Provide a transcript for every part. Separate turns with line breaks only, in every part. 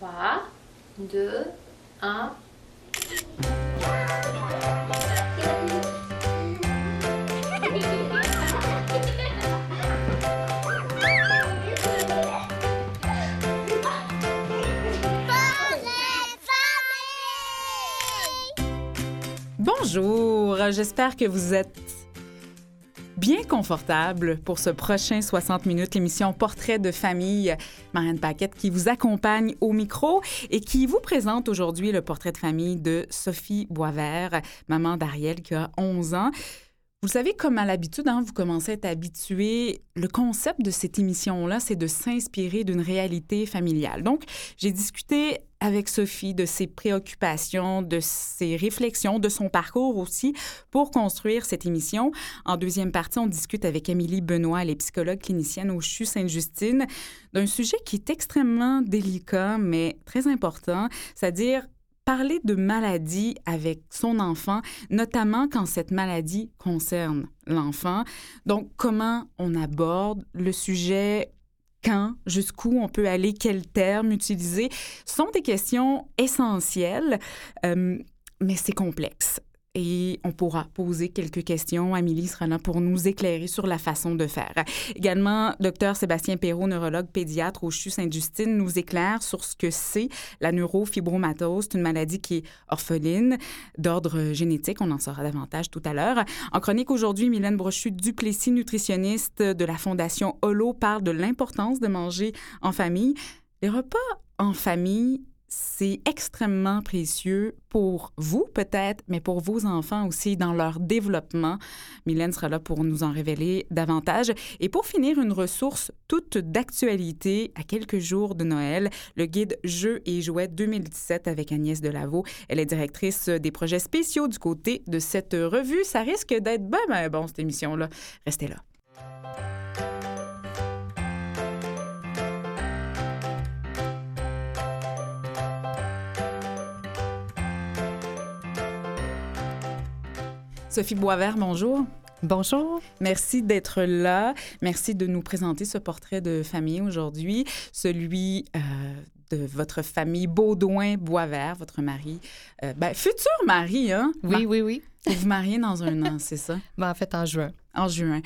3, 2, 1.
Bonjour, j'espère que vous êtes bien confortable pour ce prochain 60 minutes, l'émission Portrait de famille. Marianne Paquette qui vous accompagne au micro et qui vous présente aujourd'hui le portrait de famille de Sophie Boisvert, maman d'Ariel qui a 11 ans. Vous savez, comme à l'habitude, hein, vous commencez à être habitué. Le concept de cette émission-là, c'est de s'inspirer d'une réalité familiale. Donc, j'ai discuté avec Sophie de ses préoccupations, de ses réflexions, de son parcours aussi pour construire cette émission. En deuxième partie, on discute avec Émilie Benoît, elle est psychologue clinicienne au CHU Sainte-Justine, d'un sujet qui est extrêmement délicat, mais très important, c'est-à-dire parler de maladie avec son enfant, notamment quand cette maladie concerne l'enfant. Donc, comment on aborde le sujet? Quand, jusqu'où on peut aller, quels termes utiliser, sont des questions essentielles, euh, mais c'est complexe et on pourra poser quelques questions. Amélie sera là pour nous éclairer sur la façon de faire. Également, docteur Sébastien Perrault, neurologue pédiatre au CHU Sainte-Justine, nous éclaire sur ce que c'est la neurofibromatose. C'est une maladie qui est orpheline, d'ordre génétique. On en saura davantage tout à l'heure. En chronique aujourd'hui, Mylène Brochu-Duplessis, nutritionniste de la Fondation Holo, parle de l'importance de manger en famille. Les repas en famille c'est extrêmement précieux pour vous peut-être, mais pour vos enfants aussi dans leur développement. Mylène sera là pour nous en révéler davantage. Et pour finir, une ressource toute d'actualité à quelques jours de Noël, le guide Jeux et jouets 2017 avec Agnès Delaveau. Elle est directrice des projets spéciaux du côté de cette revue. Ça risque d'être ben, ben bon, cette émission-là. Restez là. Sophie Boisvert, bonjour.
Bonjour.
Merci d'être là. Merci de nous présenter ce portrait de famille aujourd'hui, celui euh, de votre famille Baudouin-Boisvert, votre mari, euh, ben, futur mari, hein?
Oui, oui, oui.
Vous vous mariez dans un an, c'est ça?
Ben, en fait, en juin.
En juin.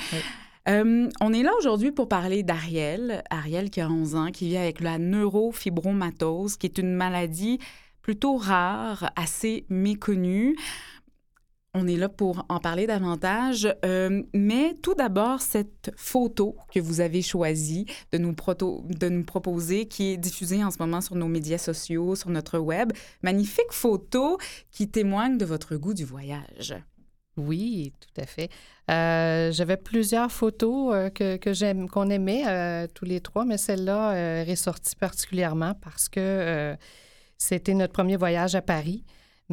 Euh, on est là aujourd'hui pour parler d'Ariel. Ariel qui a 11 ans, qui vit avec la neurofibromatose, qui est une maladie plutôt rare, assez méconnue. On est là pour en parler davantage. Euh, mais tout d'abord, cette photo que vous avez choisie de nous, proposer, qui est diffusée en ce moment sur nos médias sociaux, sur notre web. Magnifique photo qui témoigne de votre goût du voyage.
Oui, tout à fait. Euh, j'avais plusieurs photos euh, que, qu'on aimait tous les trois, mais celle-là est ressortie particulièrement parce que c'était notre premier voyage à Paris.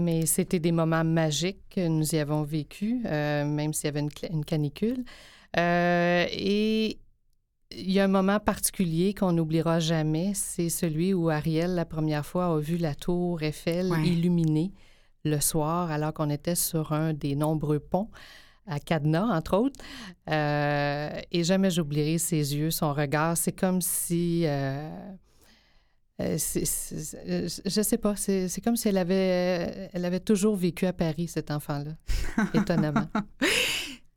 Mais c'était des moments magiques que nous y avons vécu, euh, même s'il y avait une, canicule. Euh, et il y a un moment particulier qu'on n'oubliera jamais, c'est celui où Ariel, la première fois, a vu la tour Eiffel illuminée le soir, alors qu'on était sur un des nombreux ponts à Cadenas, entre autres. Euh, et jamais j'oublierai ses yeux, son regard. C'est comme si... Euh, euh, je sais pas, c'est comme si elle avait, elle avait toujours vécu à Paris, cet enfant-là, étonnamment.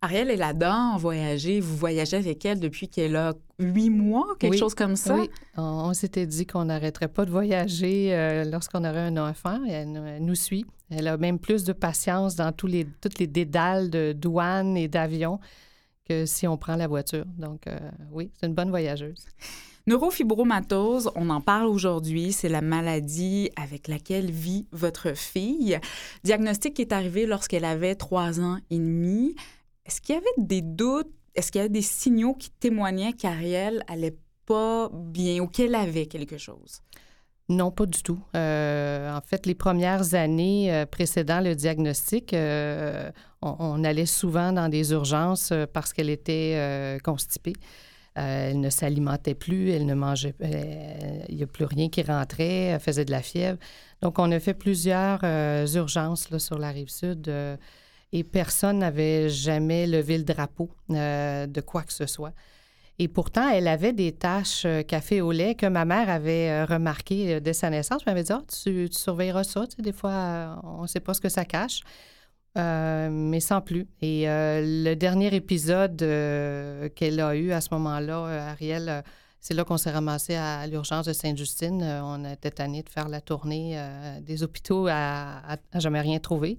Ariel, elle adore voyager. Vous voyagez avec elle depuis qu'elle a huit mois, quelque chose comme ça?
Oui, on, s'était dit qu'on n'arrêterait pas de voyager euh, lorsqu'on aurait un enfant. Elle, nous suit. Elle a même plus de patience dans tous les, toutes les dédales de douane et d'avion que si on prend la voiture. Donc, oui, c'est une bonne voyageuse.
Neurofibromatose, on en parle aujourd'hui, c'est la maladie avec laquelle vit votre fille. Diagnostic qui est arrivé lorsqu'elle avait trois ans et demi. Est-ce qu'il y avait des doutes, est-ce qu'il y avait des signaux qui témoignaient qu'Ariel allait pas bien ou qu'elle avait quelque chose?
Non, pas du tout. Euh, en fait, les premières années euh, précédant le diagnostic, euh, on, allait souvent dans des urgences parce qu'elle était constipée. Euh, elle ne s'alimentait plus, elle ne mangeait, euh, il n'y a plus rien qui rentrait, elle faisait de la fièvre. Donc, on a fait plusieurs euh, urgences là, sur la rive sud et personne n'avait jamais levé le drapeau de quoi que ce soit. Et pourtant, elle avait des taches euh, café au lait que ma mère avait remarquées dès sa naissance. Elle m'avait dit, Ah, tu, tu surveilleras ça. Tu sais, des fois, on ne sait pas ce que ça cache. Euh, mais sans plus. Et euh, le dernier épisode euh, qu'elle a eu à ce moment-là, Ariel, c'est là qu'on s'est ramassé à l'urgence de Sainte-Justine. On était tanné de faire la tournée des hôpitaux à, à- jamais rien trouvé.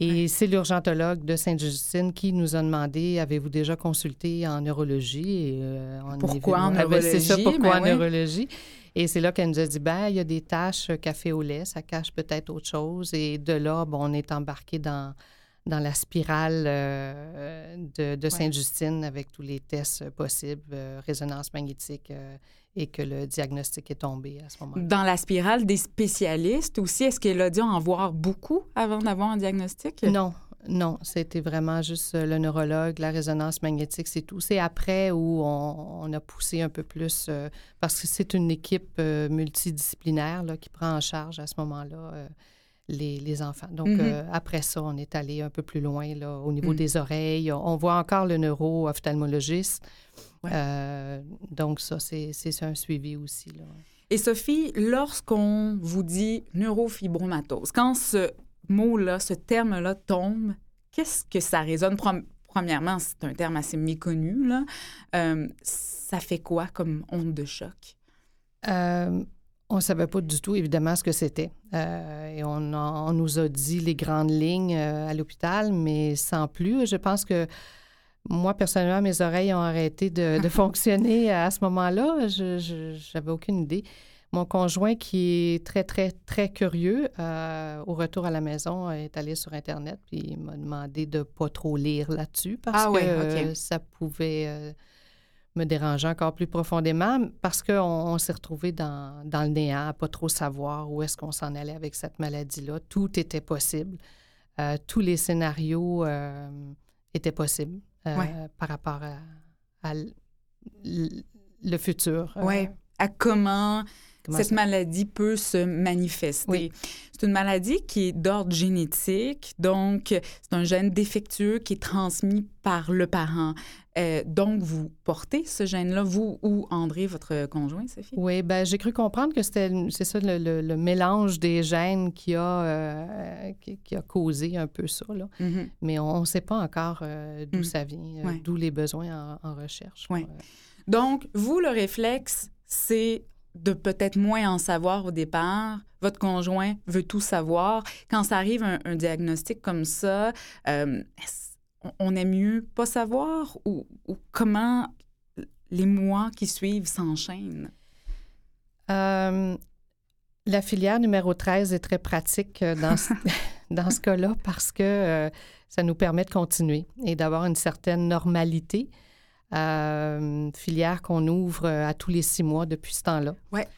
Et c'est l'urgentologue de Sainte-Justine qui nous a demandé avez-vous déjà consulté en neurologie? Et, euh, on
Pourquoi en
Ah, ben, C'est ça,
neurologie?
pourquoi
Ben
en
oui.
neurologie? Et c'est là qu'elle nous a dit ben, il y a des taches euh, café au lait, ça cache peut-être autre chose. Et de là, bon, on est embarqué dans, dans la spirale euh, de, de Sainte-Justine avec tous les tests possibles, euh, résonance magnétique, et que le diagnostic est tombé à ce moment-là.
Dans la spirale des spécialistes aussi, est-ce qu'elle a dû en voir beaucoup avant d'avoir un diagnostic?
Non, non, c'était vraiment juste euh, le neurologue, la résonance magnétique, c'est tout. C'est après où on, on a poussé un peu plus, euh, parce que c'est une équipe euh, multidisciplinaire là, qui prend en charge à ce moment-là euh, les, les enfants. Donc,
Mhm.
après ça, on est allé un peu plus loin là, au niveau
Mhm.
des oreilles. On voit encore le neuro-ophtalmologiste.
Ouais.
Euh, donc, ça, c'est c'est un suivi aussi. Là.
Et Sophie, lorsqu'on vous dit neurofibromatose, quand ce mot-là, ce terme-là tombe, qu'est-ce que ça résonne? Premièrement, c'est un terme assez méconnu. Là. Euh, ça fait quoi comme onde de choc?
Euh, on ne savait pas du tout, évidemment, ce que c'était. Euh, et on, a- on nous a dit les grandes lignes euh, à l'hôpital, mais sans plus. Je pense que moi, personnellement, mes oreilles ont arrêté de, de fonctionner à ce moment-là. Je n'avais aucune idée. Mon conjoint, qui est très, très, très curieux, euh, au retour à la maison, est allé sur Internet puis il m'a demandé de pas trop lire là-dessus parce
Ah
que euh, ça pouvait euh, me déranger encore plus profondément parce qu'on on, s'est retrouvé dans, dans le néant, à pas trop savoir où est-ce qu'on s'en allait avec cette maladie-là. Tout était possible. Tous les scénarios étaient possibles euh,
Ouais.
par rapport à, à le futur. Euh,
Oui. À comment
comment
cette
ça-
maladie peut se manifester.
Oui.
C'est une maladie qui est d'ordre génétique, donc c'est un gène défectueux qui est transmis par le parent. Euh, donc, vous portez ce gène-là, vous ou André, votre conjoint, Sophie?
Oui, ben j'ai cru comprendre que c'était c'est ça le, le- le mélange des gènes qui a euh, qui, qui a causé un peu ça là.
Mhm.
Mais on ne sait pas encore euh, d'où
Mm.
ça vient,
Ouais.
d'où les besoins en, en recherche.
Ouais. Donc, vous, le réflexe, c'est de peut-être moins en savoir au départ. Votre conjoint veut tout savoir. Quand ça arrive un, un diagnostic comme ça, euh, est-ce- on- aime mieux pas savoir ou, ou comment les mois qui suivent s'enchaînent?
Euh, la filière numéro 13 est très pratique euh, dans ce, dans ce cas-là parce que euh, ça nous permet de continuer et d'avoir une certaine normalité. Euh, filière qu'on ouvre euh, à tous les six mois depuis ce temps-là.
Ouais.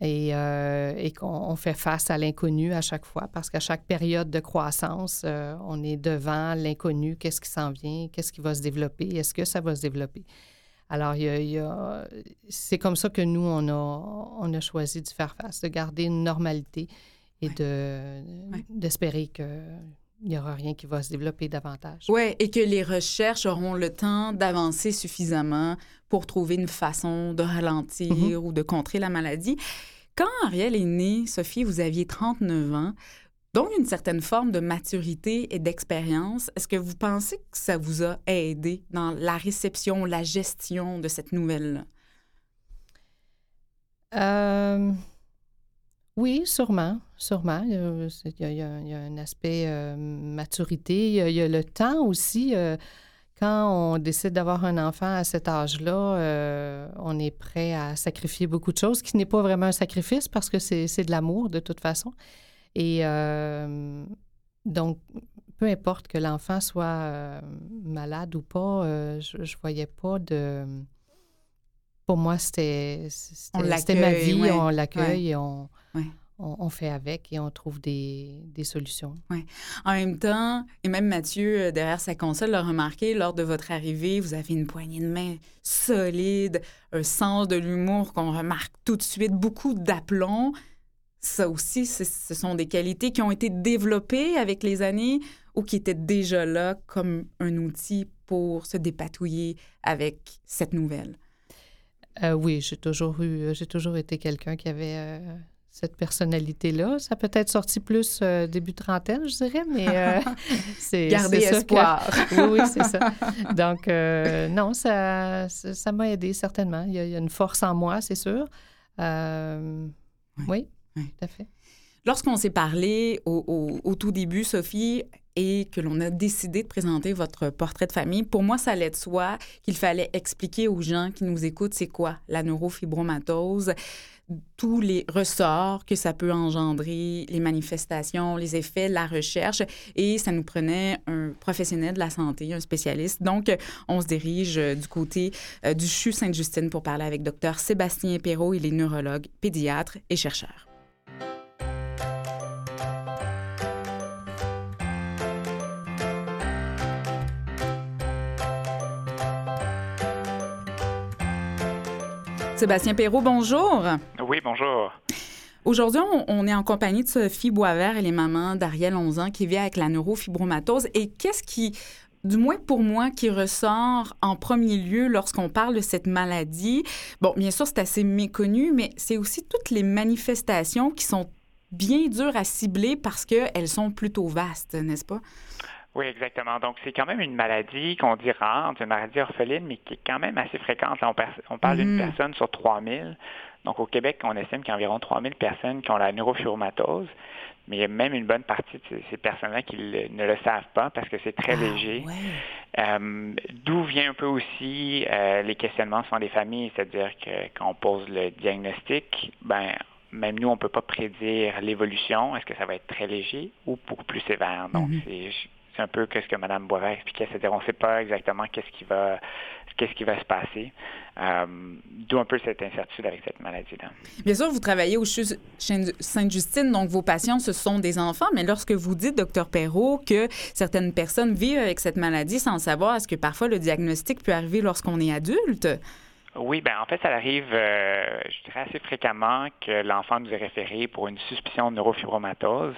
Et, euh, et qu'on on fait face à l'inconnu à chaque fois parce qu'à chaque période de croissance, euh, on est devant l'inconnu. Qu'est-ce qui s'en vient? Qu'est-ce qui va se développer? Est-ce que ça va se développer? Alors, il y a- il y a- c'est comme ça que nous, on a, on a choisi de faire face, de garder une normalité et de, d'espérer qu'il n'y aura rien qui va se développer davantage.
Oui, et que les recherches auront le temps d'avancer suffisamment pour trouver une façon de ralentir ou de contrer la maladie. Quand Ariel est née, Sophie, vous aviez 39 ans, donc une certaine forme de maturité et d'expérience. Est-ce que vous pensez que ça vous a aidé dans la réception, la gestion de cette nouvelle-là?
Euh, oui, sûrement, sûrement. Il y a, il y a- il y un aspect euh, maturité. Il y, a, il y a le temps aussi. euh, quand on décide d'avoir un enfant à cet âge-là, euh, on est prêt à sacrifier beaucoup de choses, ce qui n'est pas vraiment un sacrifice parce que c'est, de l'amour de toute façon. Et donc, peu importe que l'enfant soit malade ou pas, je ne voyais pas de... Pour moi, c'était, ma vie,
ouais,
on l'accueille et on,
Ouais.
on, on fait avec et on trouve des, des solutions.
En même temps, et même Mathieu, euh, derrière sa console, l'a remarqué, lors de votre arrivée, vous avez une poignée de main solide, un sens de l'humour qu'on remarque tout de suite, beaucoup d'aplomb. Ça aussi, ce sont des qualités qui ont été développées avec les années ou qui étaient déjà là comme un outil pour se dépatouiller avec cette nouvelle?
Euh, oui, j'ai toujours eu, j'ai toujours été quelqu'un qui avait euh, cette personnalité-là. Ça peut être sorti plus euh, début trentaine, je dirais, mais c'est
garder espoir.
oui, oui, c'est ça. Donc non, ça, ça m'a aidé certainement. Il y, a, une force en moi, c'est sûr. Oui. oui, tout à fait.
Lorsqu'on s'est parlé au, tout début, Sophie, et que l'on a décidé de présenter votre portrait de famille, pour moi, ça allait de soi qu'il fallait expliquer aux gens qui nous écoutent c'est quoi la neurofibromatose, tous les ressorts que ça peut engendrer, les manifestations, les effets, la recherche. Et ça nous prenait un professionnel de la santé, un spécialiste. Donc, on se dirige euh, du côté euh, du CHU Sainte-Justine pour parler avec Dr Sébastien Perrault. Il est neurologue, pédiatre et chercheur. Sébastien Perrault, bonjour.
Oui, bonjour.
Aujourd'hui, on, est en compagnie de Sophie Boisvert, elle est maman d'Ariel, 11 ans, qui vit avec la neurofibromatose. Et qu'est-ce qui, du moins pour moi, qui ressort en premier lieu lorsqu'on parle de cette maladie? Bon, bien sûr, c'est assez méconnu, mais c'est aussi toutes les manifestations qui sont bien dures à cibler parce qu'elles sont plutôt vastes, n'est-ce pas?
Oui, exactement. Donc, c'est quand même une maladie qu'on dit rare, une maladie orpheline, mais qui est quand même assez fréquente. on, parle d'une mm-hmm. personne sur 3000. Donc, au Québec, on estime qu'il y a environ 3000 personnes qui ont la neurofibromatose. Mais il y a même une bonne partie de ces personnes-là qui ne le savent pas parce que c'est très ah, léger. Euh, d'où vient un peu aussi euh, les questionnements sur des familles, c'est-à-dire que quand on pose le diagnostic, ben même nous, on ne peut pas prédire l'évolution. Est-ce que ça va être très léger ou beaucoup plus sévère? Donc, mm-hmm. c'est c'est un peu ce que Mme Boisvert expliquait, c'est-à-dire on ne sait pas exactement qu'est-ce qui va se passer. Euh, d'où un peu cette incertitude avec cette maladie-là.
Bien sûr, vous travaillez au CHU Sainte-Justine, donc vos patients, ce sont des enfants, mais lorsque vous dites, docteur Perrault, que certaines personnes vivent avec cette maladie sans savoir, est-ce que parfois le diagnostic peut arriver lorsqu'on est adulte?
Oui, ben en fait, ça arrive, euh, je dirais assez fréquemment que l'enfant nous est référé pour une suspicion de neurofibromatose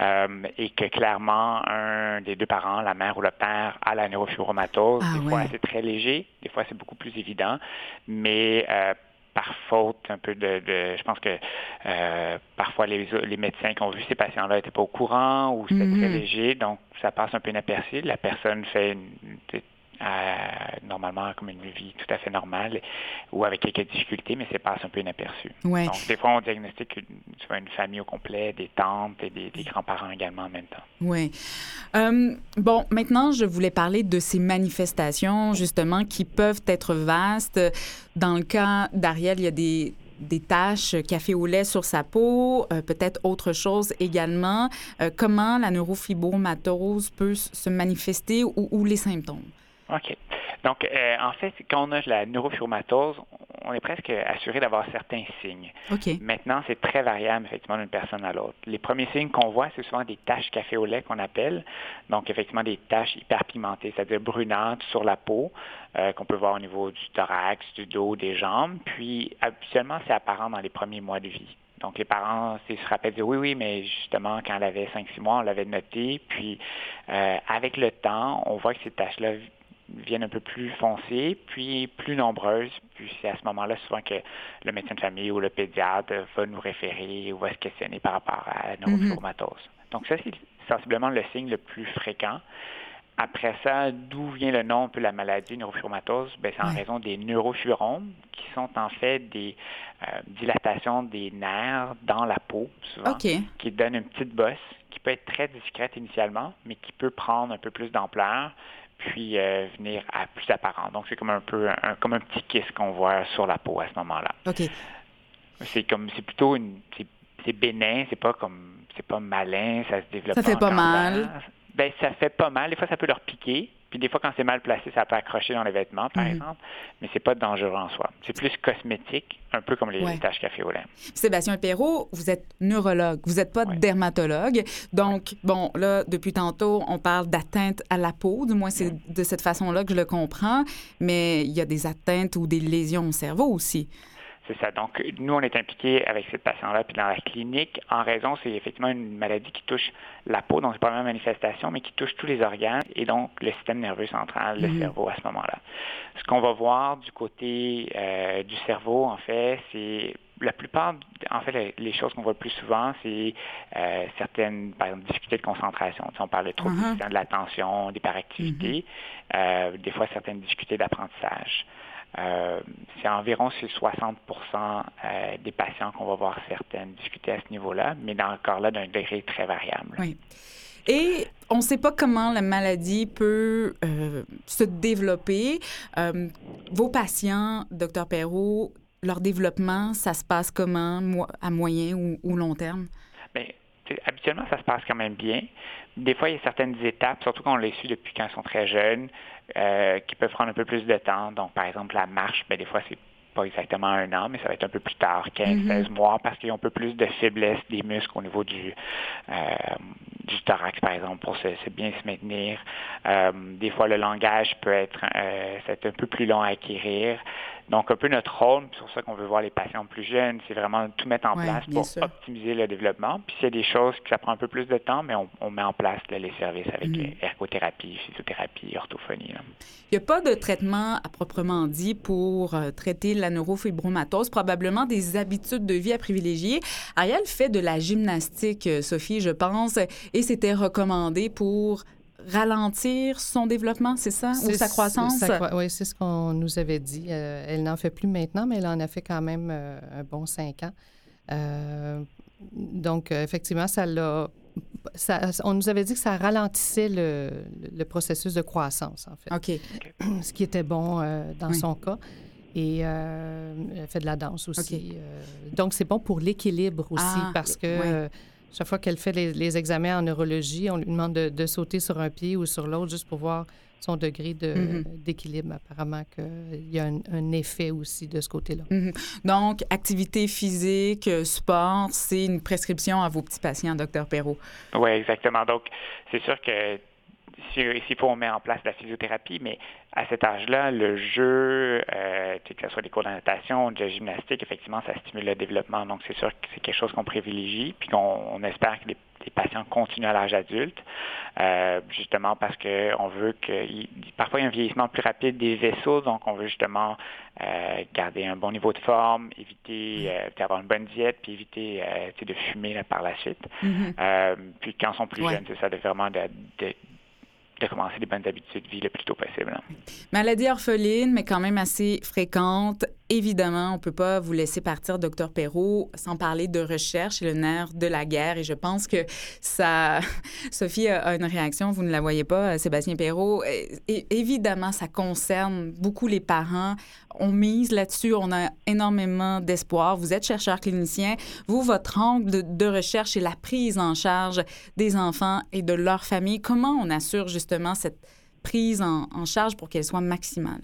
euh, et que clairement un des deux parents, la mère ou le père, a la neurofibromatose.
Ah
des fois, c'est très léger, des fois, c'est beaucoup plus évident, mais euh, par faute un peu de, je pense que parfois les, les, médecins qui ont vu ces patients-là n'étaient pas au courant ou c'était très mm-hmm. léger, donc ça passe un peu inaperçu. La personne fait une, normalement comme une vie tout à fait normale ou avec quelques difficultés, mais c'est passe un peu inaperçu.
Donc,
des fois, on diagnostique une, une famille au complet, des tantes et des, grands-parents également en même temps.
Oui. Euh, bon, maintenant, je voulais parler de ces manifestations, justement, qui peuvent être vastes. Dans le cas d'Ariel, il y a des des taches café au lait sur sa peau, euh, peut-être autre chose également. Euh, comment la neurofibromatose peut se manifester ou les symptômes?
OK. Donc, euh, en fait, quand on a la neurofibromatose, on est presque assuré d'avoir certains signes.
OK.
Maintenant, c'est très variable, effectivement, d'une personne à l'autre. Les premiers signes qu'on voit, c'est souvent des taches café au lait qu'on appelle. Donc, effectivement, des taches hyperpigmentées, c'est-à-dire brunantes sur la peau, euh, qu'on peut voir au niveau du thorax, du dos, des jambes. Puis, habituellement, c'est apparent dans les premiers mois de vie. Donc, les parents se rappellent, dire oui, oui, mais justement, quand elle avait 5-6 mois, on l'avait noté. Puis, euh, avec le temps, on voit que ces taches-là viennent un peu plus foncées, puis plus nombreuses. Puis c'est à ce moment-là souvent que le médecin de famille ou le pédiatre va nous référer ou va se questionner par rapport à la neurofibromatose. Mm-hmm. Donc ça, c'est sensiblement le signe le plus fréquent. Après ça, d'où vient le nom un peu la maladie neurofibromatose? Ben, c'est en raison des neurofibromes, qui sont en fait des euh, dilatations des nerfs dans la peau, souvent, qui donnent une petite bosse, qui peut être très discrète initialement, mais qui peut prendre un peu plus d'ampleur, puis euh, venir à plus apparent. Donc, c'est comme un peu un, comme un petit kiss qu'on voit sur la peau à ce moment-là.
OK.
C'est comme c'est plutôt une c'est bénin, c'est pas comme c'est pas malin, ça se développe.
Ça fait pas mal.
Ben ça fait pas mal. Des fois, ça peut leur piquer. Puis des fois, quand c'est mal placé, ça peut accrocher dans les vêtements, par mhm. exemple, mais c'est pas dangereux en soi. C'est plus cosmétique, un peu comme les, taches café au lait.
Sébastien Perrault, vous êtes neurologue, vous n'êtes pas dermatologue. Donc, bon, là, depuis tantôt, on parle d'atteinte à la peau, du moins c'est de cette façon-là que je le comprends, mais il y a des atteintes ou des lésions au cerveau aussi.
C'est ça. Donc, nous, on est impliqués avec cette patient-là, puis dans la clinique, en raison, c'est effectivement une maladie qui touche la peau, donc c'est pas la même manifestation, mais qui touche tous les organes et donc le système nerveux central, le cerveau à ce moment-là. Ce qu'on va voir du côté euh, du cerveau, en fait, c'est la plupart, en fait, les choses qu'on voit le plus souvent, c'est euh, certaines, par exemple, difficultés de concentration. on parle de troubles uh de l'attention, d'hyperactivité, euh, des fois certaines difficultés d'apprentissage. Euh, c'est environ 60% des patients qu'on va voir certaines difficultés à ce niveau-là, mais dans, encore là d'un degré très variable.
Oui. Et on ne sait pas comment la maladie peut se développer. vos patients, docteur Perrault, leur développement, ça se passe comment à moyen ou, long terme?
Bien, habituellement, ça se passe quand même bien. Des fois, il y a certaines étapes, surtout quand on les suit depuis quand ils sont très jeunes, euh, qui peuvent prendre un peu plus de temps. Donc, par exemple, la marche, bien, des fois, c'est pas exactement un an, mais ça va être un peu plus tard, 15, 16 mhm. mois, parce qu'ils ont un peu plus de faiblesse des muscles au niveau du, euh, du thorax, par exemple, pour se, bien se maintenir. Euh, des fois, le langage peut être, euh, un peu plus long à acquérir. Donc, un peu notre rôle, c'est pour ça qu'on veut voir les patients plus jeunes, c'est vraiment tout mettre en place pour optimiser le développement. Puis s'il y a des choses que ça prend un peu plus de temps, mais on, met en place les services avec mm ergothérapie, physiothérapie, orthophonie.
Il n'y a pas de traitement à proprement dit pour euh, traiter la neurofibromatose, probablement des habitudes de vie à privilégier. Ariel fait de la gymnastique, euh, Sophie, je pense, et c'était recommandé pour ralentir son développement, c'est ça, ou sa croissance?
oui, c'est ce qu'on nous avait dit. Euh, elle n'en fait plus maintenant, mais elle en a fait quand même euh, un bon cinq ans. Euh, donc, effectivement, ça l'a... on nous avait dit que ça ralentissait le, processus de croissance, en fait.
OK.
Ce qui était bon dans son cas. Et elle fait de la danse aussi. donc, c'est bon pour l'équilibre aussi, ah, parce que... Chaque fois qu'elle fait les, examens en neurologie, on lui demande de, sauter sur un pied ou sur l'autre juste pour voir son degré mm-hmm. d'équilibre. Apparemment qu'il y a un, effet aussi de ce côté-là.
Mm-hmm. Donc, activité physique, sport, c'est une prescription à vos petits patients, docteur Perrault.
Oui, exactement. Donc, c'est sûr que s'il faut, on met en place la physiothérapie, mais à cet âge-là, le jeu, euh, que ce soit des cours de natation, de gymnastique, effectivement, ça stimule le développement. Donc, c'est sûr que c'est quelque chose qu'on privilégie, puis qu'on espère que les, patients continuent à l'âge adulte, euh, justement parce qu'on veut que... parfois, il y a un vieillissement plus rapide des vaisseaux, donc on veut justement euh, garder un bon niveau de forme, éviter d'avoir une bonne diète, puis éviter de fumer par la suite. Mm-hmm. puis quand ils sont plus jeunes, c'est ça, de vraiment de de commencer des bonnes habitudes de vie le plus tôt possible.
Maladie orpheline, mais quand même assez fréquente. Évidemment, on ne peut pas vous laisser partir, docteur Perrault, sans parler de recherche et le nerf de la guerre. Et je pense que ça... Sophie a une réaction, vous ne la voyez pas, Sébastien Perrault. Évidemment, ça concerne beaucoup les parents. On mise là-dessus, on a énormément d'espoir. Vous êtes chercheur clinicien. Vous, votre angle de, recherche est la prise en charge des enfants et de leur famille. Comment on assure justement cette prise en charge pour qu'elle soit maximale?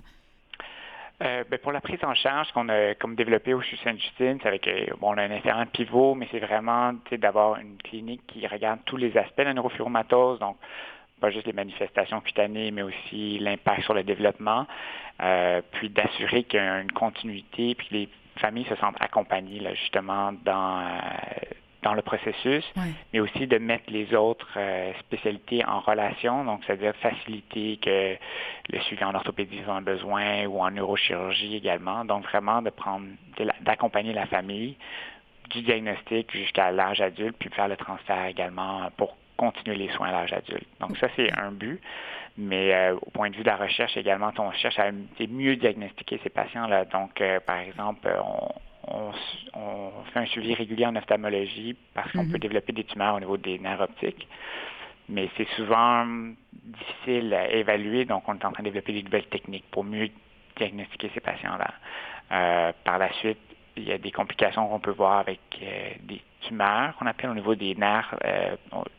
Euh, ben, pour la prise en charge qu'on a comme développé au CHU Sainte-Justine, c'est avec euh, bon, on a un infirmière pivot, mais c'est vraiment d'avoir une clinique qui regarde tous les aspects de la neurofibromatose, donc pas juste les manifestations cutanées, mais aussi l'impact sur le développement, euh, puis d'assurer qu'il y a une continuité, puis les familles se sentent accompagnées là, justement dans dans le processus, mais aussi de mettre les autres euh, spécialités en relation, donc c'est-à-dire faciliter que le suivi en orthopédie soit un besoin ou en neurochirurgie également. Donc vraiment de prendre, d'accompagner la famille du diagnostic jusqu'à l'âge adulte, puis faire le transfert également pour continuer les soins à l'âge adulte. Donc ça, c'est un but. Mais euh, au point de vue de la recherche également, on cherche à mieux diagnostiquer ces patients-là. Donc, euh, par exemple, on, on, fait un suivi régulier en ophtalmologie parce qu'on mhm. peut développer des tumeurs au niveau des nerfs optiques. Mais c'est souvent difficile à évaluer, donc on est en train de développer des nouvelles techniques pour mieux diagnostiquer ces patients-là. Euh, par la suite, il y a des complications qu'on peut voir avec euh, des tumeurs qu'on appelle au niveau des nerfs, euh,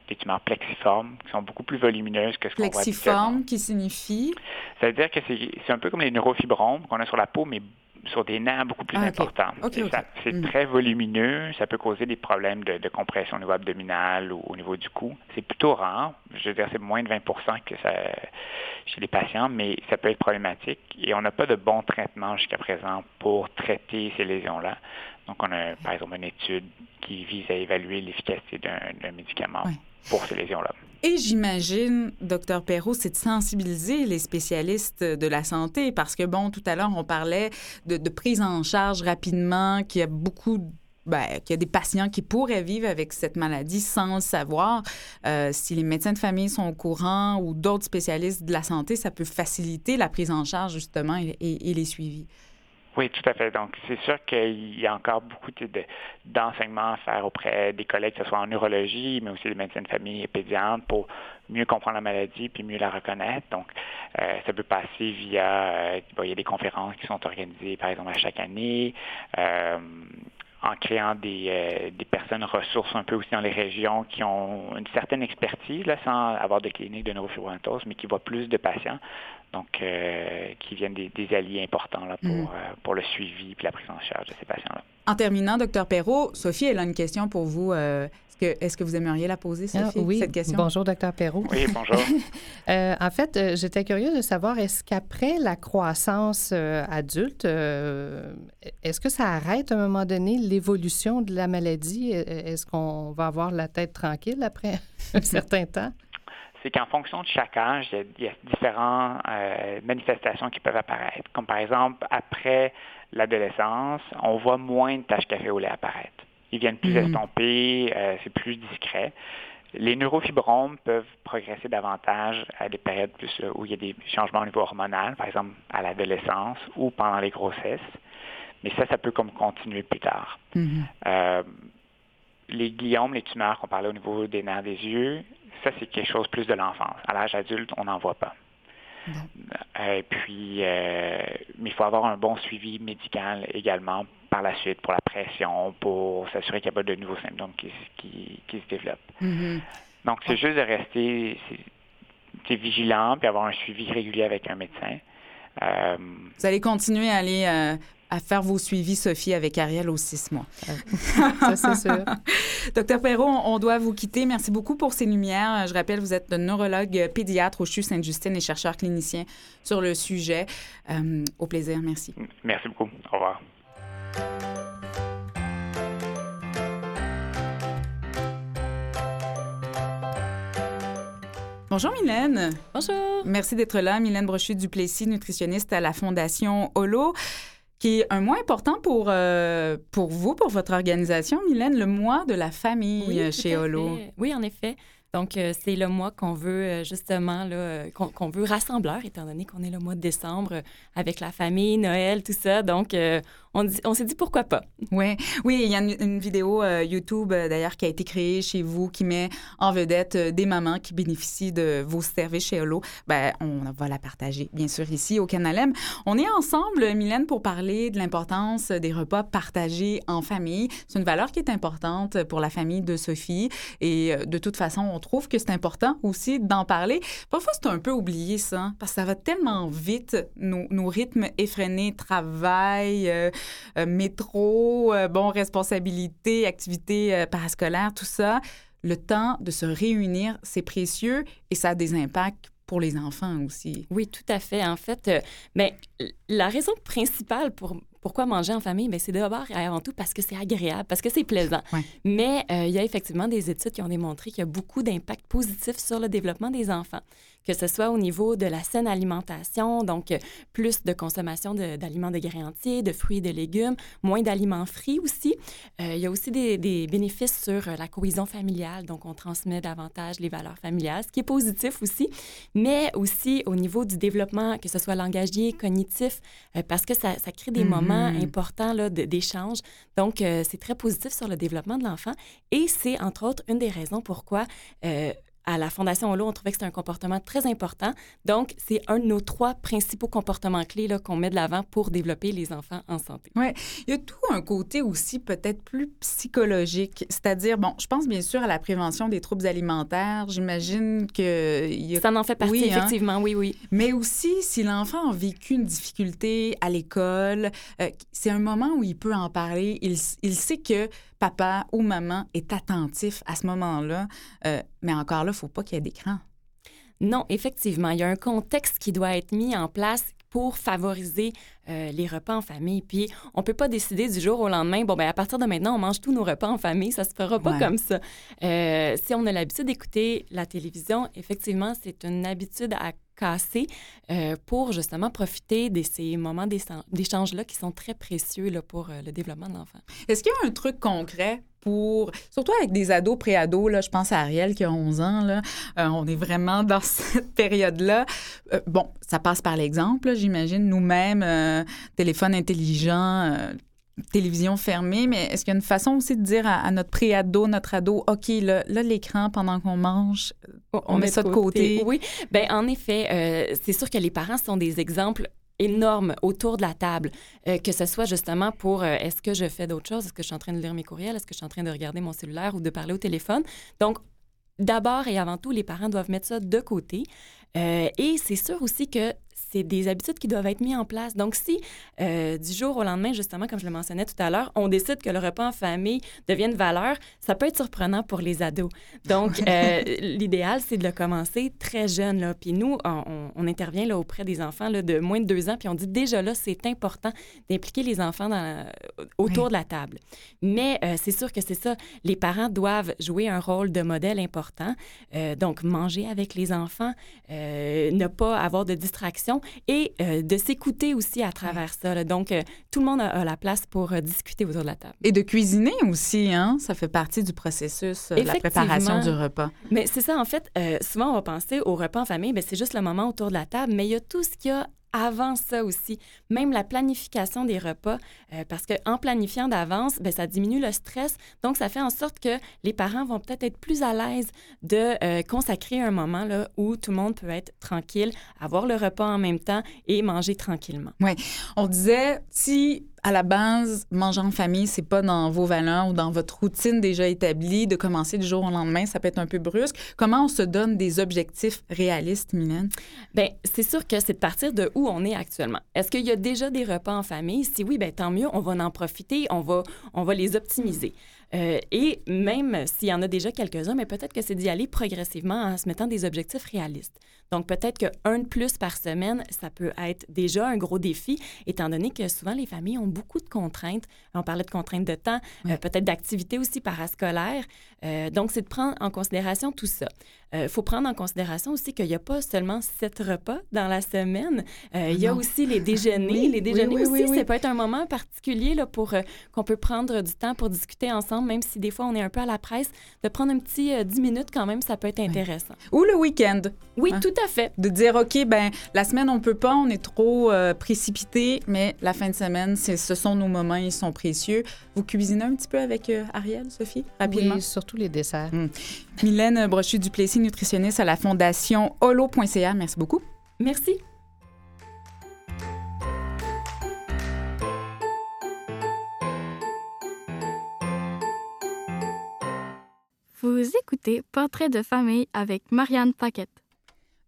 des tumeurs plexiformes, qui sont beaucoup plus volumineuses que ce qu'on voit
Plexiforme, qui signifie?
Ça veut dire que c'est un peu comme les neurofibromes qu'on a sur la peau, mais sur des nerfs beaucoup plus
Ah,
importants. C'est
Mm.
très volumineux, ça peut causer des problèmes de, de compression au niveau abdominal ou au niveau du cou. C'est plutôt rare, je veux dire c'est moins de 20 que ça chez les patients, mais ça peut être problématique et on n'a pas de bon traitement jusqu'à présent pour traiter ces lésions-là. Donc on a par exemple une étude qui vise à évaluer l'efficacité d'un médicament. Pour ces lésions-là.
Et j'imagine, docteur Perrault, c'est de sensibiliser les spécialistes de la santé parce que, bon, tout à l'heure, on parlait de, de prise en charge rapidement, qu'il y a beaucoup ben, qu'il y a des patients qui pourraient vivre avec cette maladie sans le savoir. Euh, si les médecins de famille sont au courant ou d'autres spécialistes de la santé, ça peut faciliter la prise en charge, justement, et- et les suivis.
Oui, tout à fait. Donc, c'est sûr qu'il y a encore beaucoup de- de- d'enseignements à faire auprès des collègues, que ce soit en neurologie, mais aussi des médecins de famille et pédiatres, pour mieux comprendre la maladie puis mieux la reconnaître. Donc, euh, ça peut passer via, euh, il y a des conférences qui sont organisées, par exemple, à chaque année. euh, en créant des, des personnes ressources un peu aussi dans les régions qui ont une certaine expertise, là, sans avoir de clinique de neurofibromatosis, mais qui voient plus de patients, donc euh, qui viennent des, des alliés importants là, pour,
Mhm.
euh, pour le suivi et la prise en charge de ces patients-là.
En terminant, docteur Perrault, Sophie, elle a une question pour vous. Euh, Est-ce que, est-ce que vous aimeriez la poser,
Ah,
Sophie,
oui,
cette question?
bonjour, docteur Perrault.
Oui, bonjour.
Euh, en fait, euh, j'étais curieuse de savoir, est-ce qu'après la croissance euh, adulte, euh, est-ce que ça arrête à un moment donné l'évolution de la maladie? Euh, Est-ce qu'on va avoir la tête tranquille après un certain temps?
C'est qu'en fonction de chaque âge, il y a, il y a différentes euh, manifestations qui peuvent apparaître. Comme par exemple, après l'adolescence, on voit moins de taches café au lait apparaître. Ils viennent plus
Mhm.
estompés, euh, c'est plus discret. Les neurofibromes peuvent progresser davantage à des périodes plus euh, où il y a des changements au niveau hormonal, par exemple à l'adolescence ou pendant les grossesses. Mais ça, ça peut comme continuer plus tard.
Mhm.
Euh, les gliomes, les tumeurs qu'on parlait au niveau des nerfs des yeux, ça, c'est quelque chose plus de l'enfance. À l'âge adulte, on n'en voit pas. Euh, Et puis, euh, mais il faut avoir un bon suivi médical également par la suite pour la pression, pour s'assurer qu'il n'y a pas de nouveaux symptômes qui, qui, qui se développent.
Mhm.
Donc, c'est juste de rester vigilant puis avoir un suivi régulier avec un médecin. Euh,
Vous allez continuer à aller euh, à faire vos suivis, Sophie, avec Ariel aux six mois.
Ça, c'est sûr.
Docteur Perrault, on on doit vous quitter. Merci beaucoup pour ces lumières. Je rappelle, vous êtes neurologue pédiatre au CHU Sainte-Justine et chercheur clinicien sur le sujet. Euh, au plaisir, merci.
merci beaucoup. Au revoir.
Bonjour Mylène.
Bonjour.
Merci d'être là. Mylène Brochu-Duplessis, nutritionniste à la Fondation Holo, qui est un mois important pour, euh, pour vous, pour votre organisation, Mylène, le mois de la famille
Oui,
euh, chez Holo.
Oui, en effet. Donc, euh, c'est le mois qu'on veut euh, justement, là, euh, qu'on veut rassembleur, étant donné qu'on est le mois de décembre avec la famille, Noël, tout ça. Donc, on, s'est dit pourquoi pas.
Oui, oui, il y a une, vidéo YouTube d'ailleurs qui a été créée chez vous qui met en vedette des mamans qui bénéficient de vos services chez Holo. Ben, on va la partager bien sûr ici au Canal M. On est ensemble, Mylène, pour parler de l'importance des repas partagés en famille. C'est une valeur qui est importante pour la famille de Sophie et de toute façon, on trouve que c'est important aussi d'en parler. Parfois, c'est un peu oublié ça, hein, parce que ça va tellement vite, nos, rythmes effrénés, travail, euh, euh, métro, euh, bon, responsabilité, activités euh, parascolaires, tout ça. Le temps de se réunir, c'est précieux et ça a des impacts pour les enfants aussi.
Oui, tout à fait. En fait, mais la raison principale pour pourquoi manger en famille, ben, c'est d'abord et avant tout parce que c'est agréable, parce que c'est plaisant.
Ouais.
Mais euh, il y a effectivement des études qui ont démontré qu'il y a beaucoup d'impacts positifs sur le développement des enfants, que ce soit au niveau de la saine alimentation, donc euh, plus de consommation de- d'aliments de, grains entiers, de fruits et de légumes, moins d'aliments frits aussi. Euh, il y a aussi des, des bénéfices sur euh, la cohésion familiale, donc on transmet davantage les valeurs familiales, ce qui est positif aussi, mais aussi au niveau du développement, que ce soit langagier, cognitif, euh, parce que ça, ça crée des
Mhm.
moments importants de- d'échange. Donc, euh, c'est très positif sur le développement de l'enfant et c'est, entre autres, une des raisons pourquoi euh, à la Fondation Holo, on trouvait que c'était un comportement très important. Donc, c'est un de nos trois principaux comportements clés qu'on met de l'avant pour développer les enfants en santé.
Oui. Il y a tout un côté aussi peut-être plus psychologique. C'est-à-dire, bon, je pense bien sûr à la prévention des troubles alimentaires. J'imagine que... Y a...
Ça en fait partie, oui, hein? effectivement, oui, oui.
Mais aussi, si l'enfant a vécu une difficulté à l'école, euh, c'est un moment où il peut en parler. Il, il sait que papa ou maman est attentif à ce moment-là. Euh, mais encore là, il ne faut pas qu'il y ait d'écran.
Non, effectivement, il y a un contexte qui doit être mis en place pour favoriser euh, les repas en famille. Puis on peut pas décider du jour au lendemain, bon, ben à partir de maintenant, on mange tous nos repas en famille. Ça se fera pas comme ça. Euh, si on a l'habitude d'écouter la télévision, effectivement, c'est une habitude à casser euh, pour justement profiter de ces moments d'échange-là qui sont très précieux là, pour le développement de l'enfant.
Est-ce qu'il y a un truc concret pour, surtout avec des ados, pré-ados, là, je pense à Ariel qui a 11 ans, là, on est vraiment dans cette période-là. bon, ça passe par l'exemple, j'imagine, nous-mêmes, téléphone intelligent, euh, télévision fermée, mais est-ce qu'il y a une façon aussi de dire à, notre pré-ado, notre ado, OK, là, l'écran, pendant qu'on mange, on, met, ça de côté.
Oui, bien, en effet, euh, c'est sûr que les parents sont des exemples énormes autour de la table, euh, que ce soit justement pour est-ce que je fais d'autres choses, est-ce que je suis en train de lire mes courriels, est-ce que je suis en train de regarder mon cellulaire ou de parler au téléphone? Donc, d'abord et avant tout, les parents doivent mettre ça de côté. et c'est sûr aussi que c'est des habitudes qui doivent être mises en place. Donc, si euh, du jour au lendemain, justement, comme je le mentionnais tout à l'heure, on décide que le repas en famille devienne valeur, ça peut être surprenant pour les ados. Donc, euh, l'idéal, c'est de le commencer très jeune. Là. Puis nous, on, intervient là, auprès des enfants là, de moins de deux ans, puis on dit déjà là, c'est important d'impliquer les enfants dans autour de la table. Mais euh, c'est sûr que c'est ça. Les parents doivent jouer un rôle de modèle important. donc, manger avec les enfants, ne pas avoir de distraction et euh, de s'écouter aussi à travers ça. Donc, euh, tout le monde a, la place pour euh, discuter autour de la table.
Et de cuisiner aussi, hein? Ça fait partie du processus de la préparation du repas.
Mais c'est ça, en fait, souvent on va penser au repas en famille, mais c'est juste le moment autour de la table, mais il y a tout ce qu'il y a avant ça aussi, même la planification des repas, euh, parce qu'en planifiant d'avance, ben, ça diminue le stress. Donc, ça fait en sorte que les parents vont peut-être être plus à l'aise de euh, consacrer un moment là, où tout le monde peut être tranquille, avoir le repas en même temps et manger tranquillement.
Oui. On disait, si à la base, manger en famille, c'est pas dans vos valeurs ou dans votre routine déjà établie de commencer du jour au lendemain, ça peut être un peu brusque. Comment on se donne des objectifs réalistes, Mylène?
Bien, c'est sûr que c'est de partir de où on est actuellement. Est-ce qu'il y a déjà des repas en famille? Si oui, bien, tant mieux, on va en profiter, on va, on va les optimiser. Euh, et même s'il y en a déjà quelques-uns, mais peut-être que c'est d'y aller progressivement en se mettant des objectifs réalistes. Donc, peut-être qu'un de plus par semaine, ça peut être déjà un gros défi, étant donné que souvent les familles ont beaucoup de contraintes. On parlait de contraintes de temps, euh, peut-être d'activités aussi parascolaires. Euh, donc, c'est de prendre en considération tout ça. Il euh, faut prendre en considération aussi qu'il n'y a pas seulement sept repas dans la semaine. Euh, il y a aussi les déjeuners. les déjeuners aussi, ça peut être un moment particulier là, pour qu'on peut prendre du temps pour discuter ensemble, même si des fois on est un peu à la presse. De prendre un petit dix minutes quand même, ça peut être intéressant.
Ou le week-end.
Oui, hein? tout à fait.
De dire, OK, ben la semaine, on peut pas, on est trop précipité, mais la fin de semaine, ce sont nos moments, ils sont précieux. Vous cuisinez un petit peu avec Ariel, Sophie, rapidement?
Oui, surtout les desserts.
Hum. Mylène Brochu-Duplessis, nutritionniste à la Fondation holo.ca. Merci beaucoup.
Merci.
Vous écoutez Portrait de famille avec Marianne Paquette.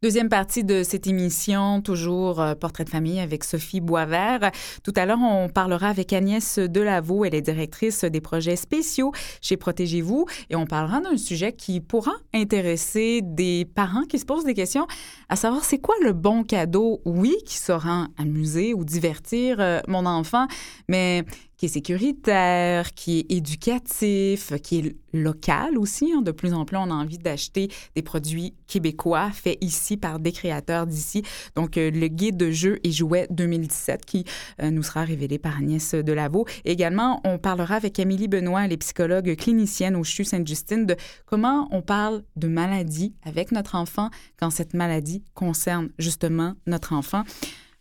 Deuxième partie de cette émission, toujours euh, Portrait de famille avec Sophie Boisvert. Tout à l'heure, on parlera avec Agnès Delavaux. Elle est directrice des projets spéciaux chez Protégez-vous et on parlera d'un sujet qui pourra intéresser des parents qui se posent des questions, à savoir c'est quoi le bon cadeau, oui, qui saura amuser ou divertir euh, mon enfant, mais qui est sécuritaire, qui est éducatif, qui est local aussi. Hein. De plus en plus, on a envie d'acheter des produits québécois faits ici par des créateurs d'ici. Donc, euh, le guide de jeux et jouets 2017 qui euh, nous sera révélé par Agnès Delavaux. Également, on parlera avec Amélie Benoît, elle est psychologue clinicienne au CHU Sainte-Justine, de comment on parle de maladie avec notre enfant quand cette maladie concerne justement notre enfant.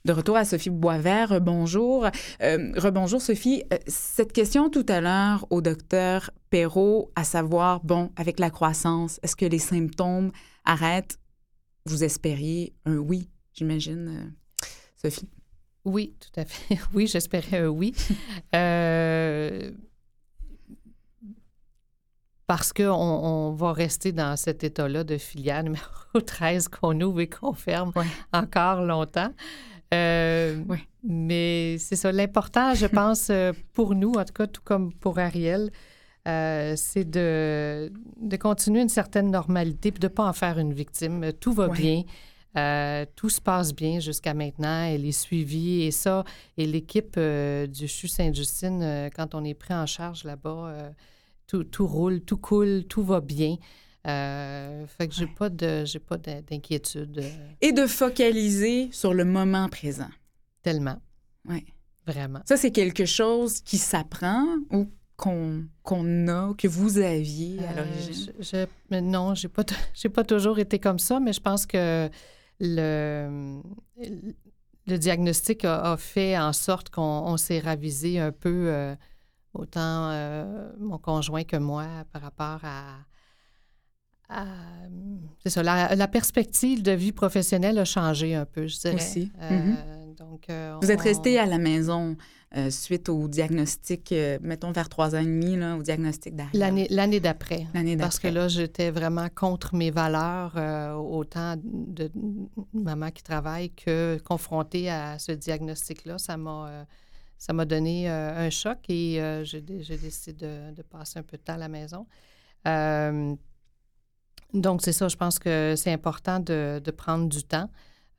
De retour à Sophie Boisvert, bonjour. Euh, rebonjour Sophie. Euh, cette question tout à l'heure au docteur Perrault, à savoir, bon, avec la croissance, est-ce que les symptômes arrêtent? Vous espériez un oui, j'imagine, euh, Sophie?
Oui, tout à fait. Oui, j'espérais un oui. euh, parce qu'on on va rester dans cet état-là de filière numéro 13 qu'on ouvre et qu'on ferme
Ouais.
encore longtemps. Euh,
Oui.
Mais c'est ça. L'important, je pense, euh, pour nous, en tout cas, tout comme pour Ariel, euh, c'est de, de continuer une certaine normalité puis de ne pas en faire une victime. Tout va
Ouais.
bien. Euh, tout se passe bien jusqu'à maintenant. Elle est suivie et ça, et l'équipe du CHU Sainte-Justine, quand on est pris en charge là-bas, tout, tout roule, tout coule, tout va bien. Euh, fait que j'ai pas de j'ai pas d'in- d'inquiétude euh,
Et de focaliser sur le moment présent.
tellement,
Ouais.
vraiment.
Ça, c'est quelque chose qui s'apprend ou qu'on qu'on a, que vous aviez à
Euh,
l'origine?
je- je- non, j'ai pas, pas toujours été comme ça, mais je pense que le, le diagnostic a, a fait en sorte qu'on on s'est ravisé un peu, euh, autant euh, mon conjoint que moi, par rapport à. À- c'est ça, la, la perspective de vie professionnelle a changé un peu, je dirais.
Aussi.
Euh, donc, euh,
Vous êtes resté à la maison euh, suite au diagnostic, euh, mettons vers trois ans et demi, là, au diagnostic d'Ariel.
L'année, l'année d'après.
L'année
Parce que
d'après.
là, j'étais vraiment contre mes valeurs, euh, autant de maman qui travaille que confrontée à ce diagnostic-là. Ça m'a, euh, ça m'a donné euh, un choc et euh, j'ai, dé- j'ai décidé de, de passer un peu de temps à la maison. Euh, donc, c'est ça, je pense que c'est important de, de prendre du temps,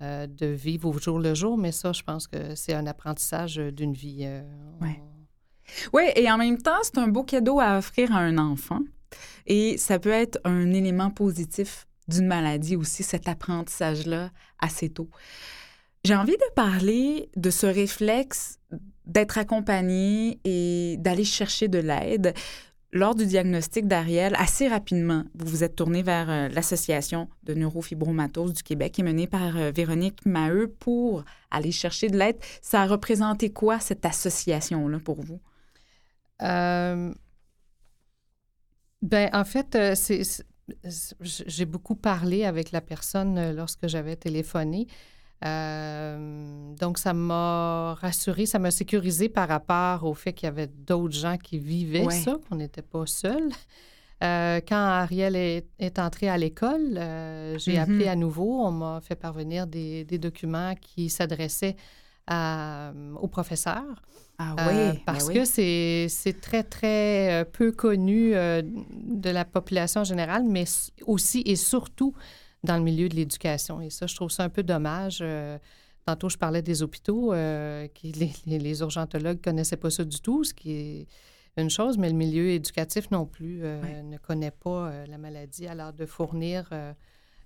euh, de vivre au jour le jour, mais ça, je pense que c'est un apprentissage d'une vie. euh,
Ouais.
on-
Oui, et en même temps, c'est un beau cadeau à offrir à un enfant. Et ça peut être un élément positif d'une maladie aussi, cet apprentissage-là assez tôt. J'ai envie de parler de ce réflexe d'être accompagné et d'aller chercher de l'aide. Lors du diagnostic d'Ariel, assez rapidement, vous vous êtes tourné vers euh, l'Association de neurofibromatose du Québec, qui est menée par euh, Véronique Maheu pour aller chercher de l'aide. Ça a représenté quoi, cette association-là, pour vous?
Euh, ben, en fait, euh, j'ai beaucoup parlé avec la personne lorsque j'avais téléphoné. Euh, donc, ça m'a rassurée, ça m'a sécurisé par rapport au fait qu'il y avait d'autres gens qui vivaient
Ouais.
ça, qu'on n'était pas seuls. Euh, quand Ariel est, est entrée à l'école, euh, j'ai
Mhm.
appelé à nouveau. On m'a fait parvenir des, des documents qui s'adressaient à- au professeur.
Ah oui,
parce
ben
que
oui.
c'est très, très peu connu de la population générale, mais aussi et surtout dans le milieu de l'éducation. Et ça, je trouve ça un peu dommage. Euh, tantôt, je parlais des hôpitaux, euh, qui, les, les- les urgentologues ne connaissaient pas ça du tout, ce qui est une chose, mais le milieu éducatif non plus euh, ne connaît pas euh, la maladie. Alors, de fournir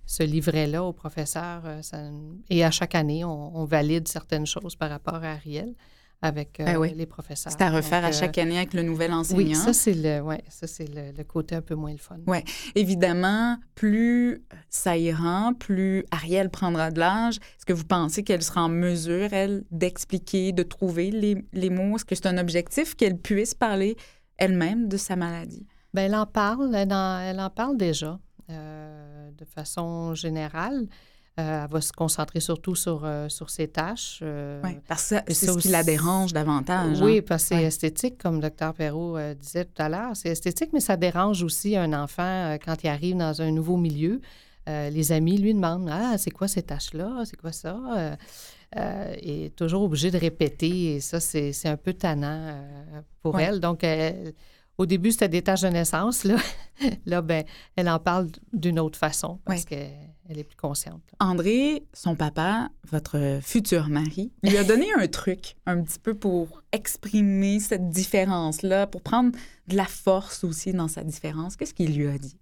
ce livret-là aux professeurs, ça- et à chaque année, on, on valide certaines choses par rapport à Ariel avec euh,
Ben oui.
les professeurs.
C'est à refaire
Donc,
à chaque
euh,
année avec le nouvel enseignant.
Oui, ça, c'est le, ouais, ça, c'est le, le côté un peu moins le fun.
Ouais. Évidemment, plus ça ira, plus Ariel prendra de l'âge. Est-ce que vous pensez qu'elle sera en mesure, elle, d'expliquer, de trouver les, les mots? Est-ce que c'est un objectif qu'elle puisse parler elle-même de sa maladie?
Ben, elle en parle, elle en, elle en parle déjà euh, de façon générale. Euh, elle va se concentrer surtout sur, euh, sur ses tâches. euh,
Oui, parce que c'est ce qui la
aussi-
dérange davantage.
Oui,
hein?
parce que c'est
Ouais.
esthétique, comme le docteur Perrault disait tout à l'heure. C'est esthétique, mais ça dérange aussi un enfant quand il arrive dans un nouveau milieu. Les amis lui demandent Ah, c'est quoi ces tâches-là? C'est quoi ça Et est toujours obligé de répéter. Et ça, c'est c'est un peu tannant pour
Ouais.
elle. Donc, au début, c'était des tâches de naissance. Là, là ben, elle en parle d'une autre façon parce
Ouais.
Qu'elle est plus consciente.
André, son papa, votre futur mari, lui a donné un truc un petit peu pour exprimer cette différence-là, pour prendre de la force aussi dans sa différence. Qu'est-ce qu'il lui a dit?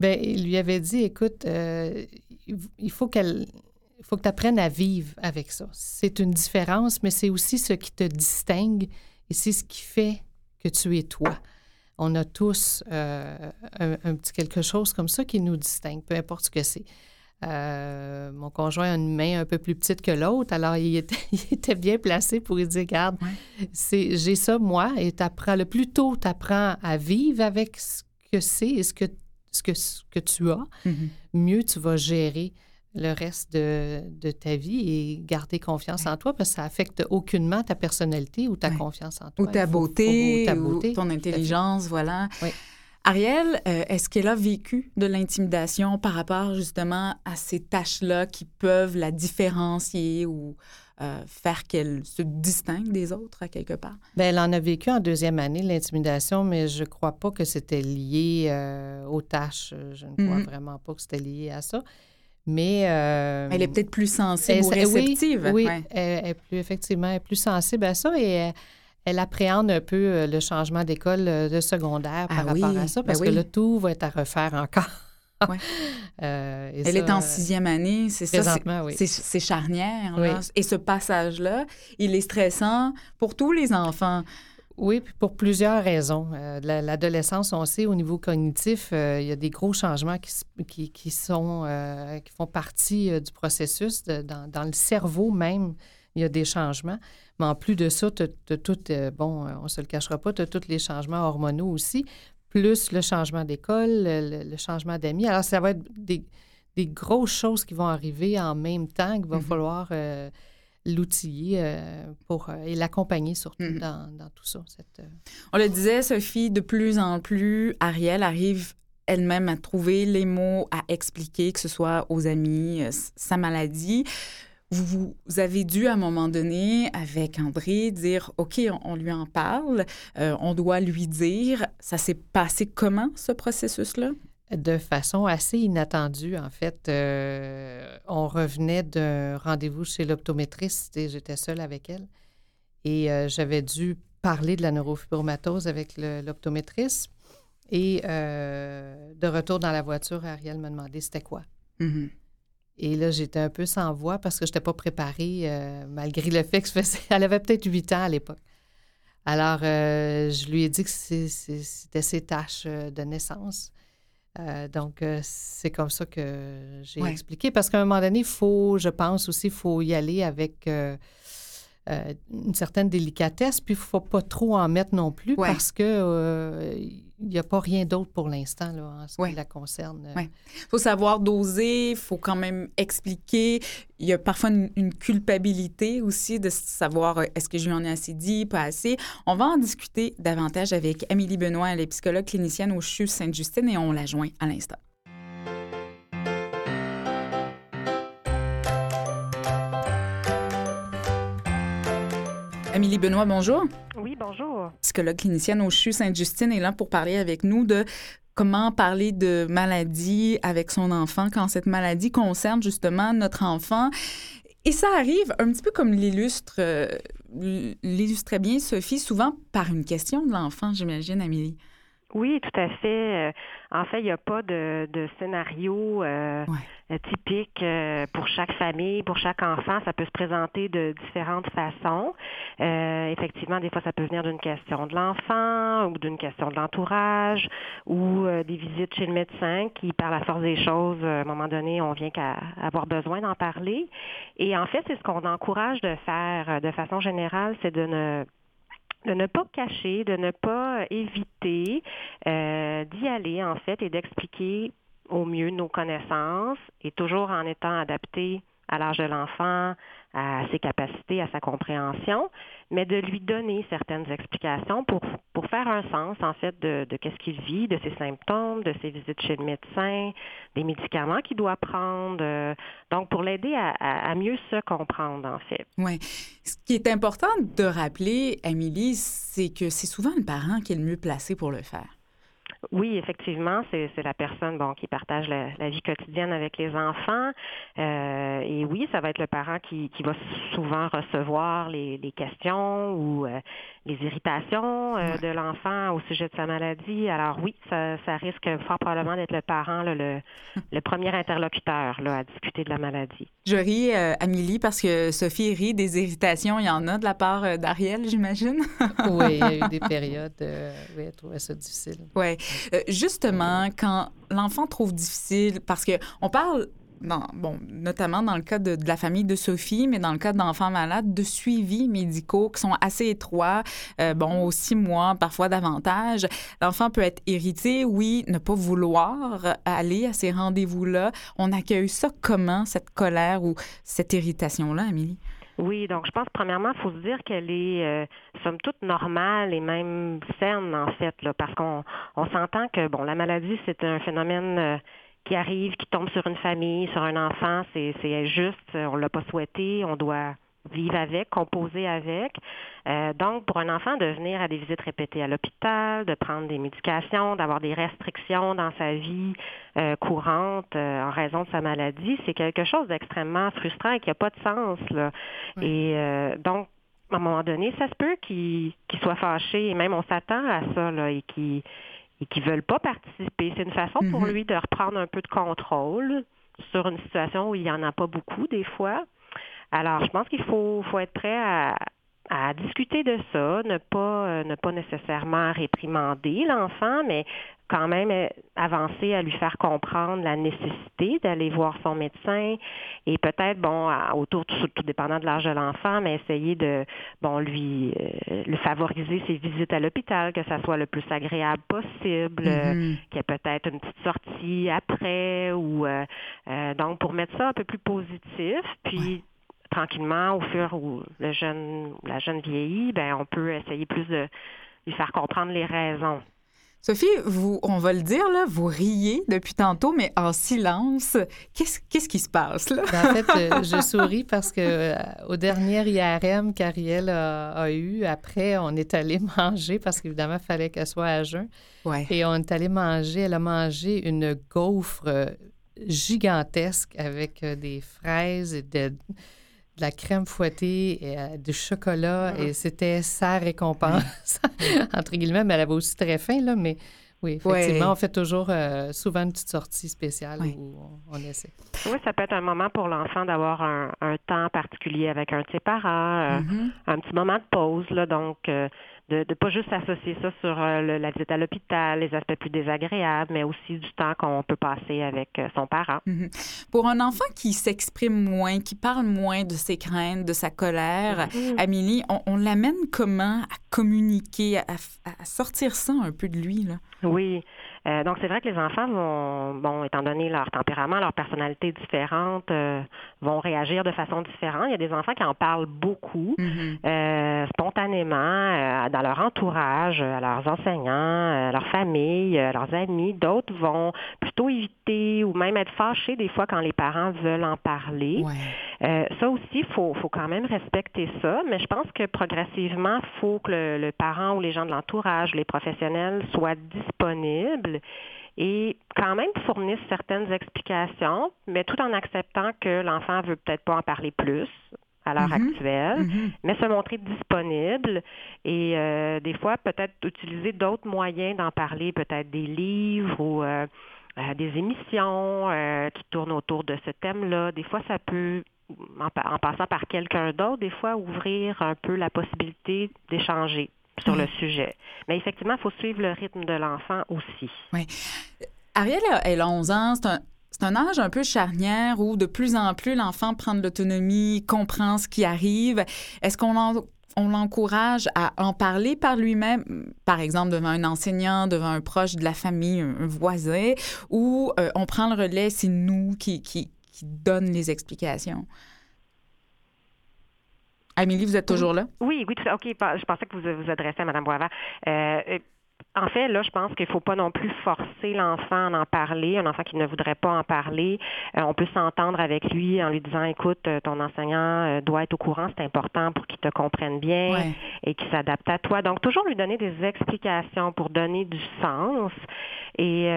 Ben, il lui avait dit, écoute, euh, il faut qu'elle, il faut que tu apprennes à vivre avec ça. C'est une différence, mais c'est aussi ce qui te distingue et c'est ce qui fait que tu es toi. On a tous euh, un, un petit quelque chose comme ça qui nous distingue, peu importe ce que c'est. Euh, mon conjoint a une main un peu plus petite que l'autre, alors il était, il était, bien placé pour lui dire, regarde, c'est, j'ai ça moi, et t'apprends, le plus tôt tu apprends à vivre avec ce que c'est et ce que, ce que, ce que tu as,
Mhm.
mieux tu vas gérer le reste de, de, ta vie et garder confiance en toi parce que ça affecte aucunement ta personnalité ou ta
Ouais.
confiance en toi.
Ou ta
faut-
beauté,
faut- ta
ou
beauté.
ton intelligence, voilà.
Oui.
Ariel, euh, est-ce qu'elle a vécu de l'intimidation par rapport justement à ces tâches-là qui peuvent la différencier ou euh, faire qu'elle se distingue des autres à quelque part?
Bien, elle en a vécu en deuxième année, l'intimidation, mais je ne crois pas que c'était lié euh, aux tâches. Je ne crois
Mhm.
vraiment pas que c'était lié à ça. Mais.
Elle est peut-être plus sensible ou
elle- oui,
réceptive.
Oui,
Ouais.
elle, elle est plus, effectivement, elle est plus sensible à ça et elle, appréhende un peu euh, le changement d'école euh, de secondaire par
Ah oui,
rapport à ça,
ben
parce
oui.
que là, tout va être à refaire encore.
Ouais.
Euh,
Elle
ça,
est en sixième année, c'est ça. c'est-
oui.
Charnière.
Oui.
là. Et ce passage-là, il est stressant pour tous les enfants.
Oui, puis pour plusieurs raisons. Euh, la- L'adolescence, on sait, au niveau cognitif, euh, il y a des gros changements qui, s- qui, qui sont, qui font partie du processus. de- dans, dans le cerveau même, il y a des changements. Mais en plus de ça, tu as, tout, euh, bon, euh, on ne se le cachera pas, tu as tous les changements hormonaux aussi, plus le changement d'école, le, le changement d'amis. Alors, ça va être des, des grosses choses qui vont arriver en même temps qu'il va
Mhm.
falloir euh, l'outiller euh, pour, et l'accompagner surtout
Mhm.
dans, dans tout ça. Cette,
On le disait, Sophie, de plus en plus, Ariel arrive elle-même à trouver les mots, à expliquer, que ce soit aux amis, sa maladie. Vous, vous avez dû, à un moment donné, avec André, dire, OK, on, on lui en parle, euh, on doit lui dire. Ça s'est passé comment, ce processus-là?
de façon assez inattendue, en fait. Euh, on revenait d'un rendez-vous chez l'optométriste et j'étais seule avec elle. Et euh, j'avais dû parler de la neurofibromatose avec l'optométriste. Et euh, de retour dans la voiture, Ariel m'a demandé c'était quoi.
Mhm.
Et là, j'étais un peu sans voix parce que je n'étais pas préparée, euh, malgré le fait que je faisais... Elle avait peut-être 8 ans à l'époque. Alors, euh, je lui ai dit que c'était ses tâches euh, de naissance. Euh, donc, c'est comme ça que j'ai
Ouais.
expliqué. Parce qu'à un moment donné, il faut, je pense aussi, il faut y aller avec une certaine délicatesse, puis il ne faut pas trop en mettre non plus
Ouais.
parce que il n'y a pas rien d'autre pour l'instant en ce
Ouais.
qui la concerne.
Ouais. Il faut savoir doser, il faut quand même expliquer. Il y a parfois une, une culpabilité aussi de savoir euh, est-ce que je lui en ai assez dit, pas assez. On va en discuter davantage avec Amélie Benoît, elle est psychologue clinicienne au CHU Sainte-Justine et on la joint à l'instant. Amélie Benoît, bonjour.
Oui, bonjour.
psychologue clinicienne au CHU Sainte-Justine est là pour parler avec nous de comment parler de maladie avec son enfant quand cette maladie concerne justement notre enfant. Et ça arrive un petit peu comme l'illustre, euh, l'illustrait bien Sophie, souvent par une question de l'enfant, j'imagine, Amélie.
Oui, tout à fait. Euh, En fait, il n'y a pas de, de scénario euh,
Ouais.
Euh, typique euh, pour chaque famille, pour chaque enfant. Ça peut se présenter de différentes façons. Euh, effectivement, des fois, ça peut venir d'une question de l'enfant ou d'une question de l'entourage ou des visites chez le médecin qui, par la force des choses, à un moment donné, on vient qu'à avoir besoin d'en parler. Et en fait, c'est ce qu'on encourage de faire de façon générale, c'est de ne pas cacher, de ne pas éviter d'y aller en fait et d'expliquer au mieux nos connaissances et toujours en étant adapté à l'âge de l'enfant, à ses capacités, à sa compréhension, mais de lui donner certaines explications pour, pour faire un sens, en fait, de, de qu'est-ce qu'il vit, de ses symptômes, de ses visites chez le médecin, des médicaments qu'il doit prendre. euh, donc, pour l'aider à, à- mieux se comprendre, en fait.
Oui. Ce qui est important de rappeler, Amélie, c'est que c'est souvent le parent qui est le mieux placé pour le faire.
Oui, effectivement, c'est la personne bon qui partage la, la vie quotidienne avec les enfants. Euh, et oui, ça va être le parent qui, qui va souvent recevoir les, les questions ou euh, les irritations euh, de l'enfant au sujet de sa maladie. Alors oui, ça, ça risque fort probablement d'être le parent, là, le, le premier interlocuteur là, à discuter de la maladie.
Je ris, euh, Amélie, parce que Sophie rit des irritations. Il y en a de la part d'Ariel, j'imagine.
oui, il y a eu des périodes, euh, oui, elle trouvait ça difficile.
Oui. Justement, quand l'enfant trouve difficile, parce que on parle bon, notamment dans le cas de, la famille de Sophie, mais dans le cas d'enfants malades, de suivis médicaux qui sont assez étroits, euh, bon, aux six mois, parfois davantage. L'enfant peut être irrité, oui, ne pas vouloir aller à ces rendez-vous-là. On accueille ça comment, cette colère ou cette irritation-là, Amélie?
Oui, donc je pense premièrement, il faut se dire qu'elle est euh, somme toute normale et même saine en fait, là, parce qu'on on, s'entend que bon, la maladie c'est un phénomène euh, qui arrive, qui tombe sur une famille, sur un enfant, c'est injuste, on l'a pas souhaité, on doit vivre avec, composer avec. Euh, donc, pour un enfant, de venir à des visites répétées à l'hôpital, de prendre des médications, d'avoir des restrictions dans sa vie euh, courante euh, en raison de sa maladie, c'est quelque chose d'extrêmement frustrant et qui n'a pas de sens. Là. Et donc, à un moment donné, ça se peut qu'il soit fâché et même on s'attend à ça là, et qu'il et qui veulent pas participer. C'est une façon pour mm-hmm. lui de reprendre un peu de contrôle sur une situation où il n'y en a pas beaucoup des fois. Alors, je pense qu'il faut, faut être prêt à, à discuter de ça, ne pas euh, ne pas nécessairement réprimander l'enfant, mais quand même euh, avancer à lui faire comprendre la nécessité d'aller voir son médecin et peut-être bon autour tout, tout dépendant de l'âge de l'enfant, mais essayer de bon lui euh, le favoriser ses visites à l'hôpital, que ça soit le plus agréable possible, mm-hmm. qu'il y ait peut-être une petite sortie après ou donc pour mettre ça un peu plus positif, puis tranquillement, au fur où le jeune, la jeune vieillit, ben, on peut essayer plus de lui faire comprendre les raisons.
Sophie, vous, on va le dire, là, vous riez depuis tantôt, mais en silence. Qu'est-ce, qu'est-ce qui se passe, là?
Ben, en fait, euh, je, souris parce que euh, au dernier IRM qu'Ariel a, eu, après, on est allé manger parce qu'évidemment, il fallait qu'elle soit à jeun.
Ouais.
Et on est allé manger, elle a mangé une gaufre gigantesque avec euh, des fraises et de de la crème fouettée et euh, du chocolat et c'était sa récompense, entre guillemets, mais elle avait aussi très faim, là, mais oui, effectivement, on fait toujours euh, souvent une petite sortie spéciale où on, essaie.
Oui, ça peut être un moment pour l'enfant d'avoir un, temps particulier avec un de ses parents, euh, mm-hmm. un petit moment de pause, là, donc de ne pas juste associer ça sur euh, la visite à l'hôpital, les aspects plus désagréables, mais aussi du temps qu'on peut passer avec euh, son parent.
Mhm. Pour un enfant qui s'exprime moins, qui parle moins de ses craintes, de sa colère. Amélie, on, l'amène comment à communiquer, à, à, sortir ça un peu de lui? Là?
Oui. Euh, donc, c'est vrai que les enfants vont, bon, étant donné leur tempérament, leur personnalité différente, euh, vont réagir de façon différente. Il y a des enfants qui en parlent beaucoup, mm-hmm. euh, spontanément, dans leur entourage, à leurs enseignants, à leur famille, à leurs amis. D'autres vont plutôt éviter ou même être fâchés des fois quand les parents veulent en parler. ça aussi, il faut, faut quand même respecter ça, mais je pense que progressivement, il faut que le, le parent ou les gens de l'entourage, les professionnels soient disponibles et quand même fournissent certaines explications, mais tout en acceptant que l'enfant veut peut-être pas en parler plus à l'heure mm-hmm. actuelle, mm-hmm. mais se montrer disponible et euh, des fois peut-être utiliser d'autres moyens d'en parler, peut-être des livres ou euh, euh, des émissions qui tournent autour de ce thème-là. Des fois, ça peut en passant par quelqu'un d'autre, des fois ouvrir un peu la possibilité d'échanger sur le sujet. Mais effectivement, il faut suivre le rythme de l'enfant aussi.
Oui. Ariel, elle a 11 ans. C'est un, âge un peu charnière où de plus en plus l'enfant prend de l'autonomie, comprend ce qui arrive. Est-ce qu'on on l'encourage à en parler par lui-même, par exemple devant un enseignant, devant un proche de la famille, un, voisin, ou euh, on prend le relais, c'est nous qui, qui, qui donne les explications? Amélie, vous êtes toujours là?
Oui, oui, tout ça. OK, je pensais que vous vous adressez à Mme Boisvert. Euh, euh, en fait, là, je pense qu'il ne faut pas non plus forcer l'enfant à en parler, un enfant qui ne voudrait pas en parler. Euh, on peut s'entendre avec lui en lui disant, écoute, ton enseignant doit être au courant, c'est important pour qu'il te comprenne bien et qu'il s'adapte à toi. Donc, toujours lui donner des explications pour donner du sens. Et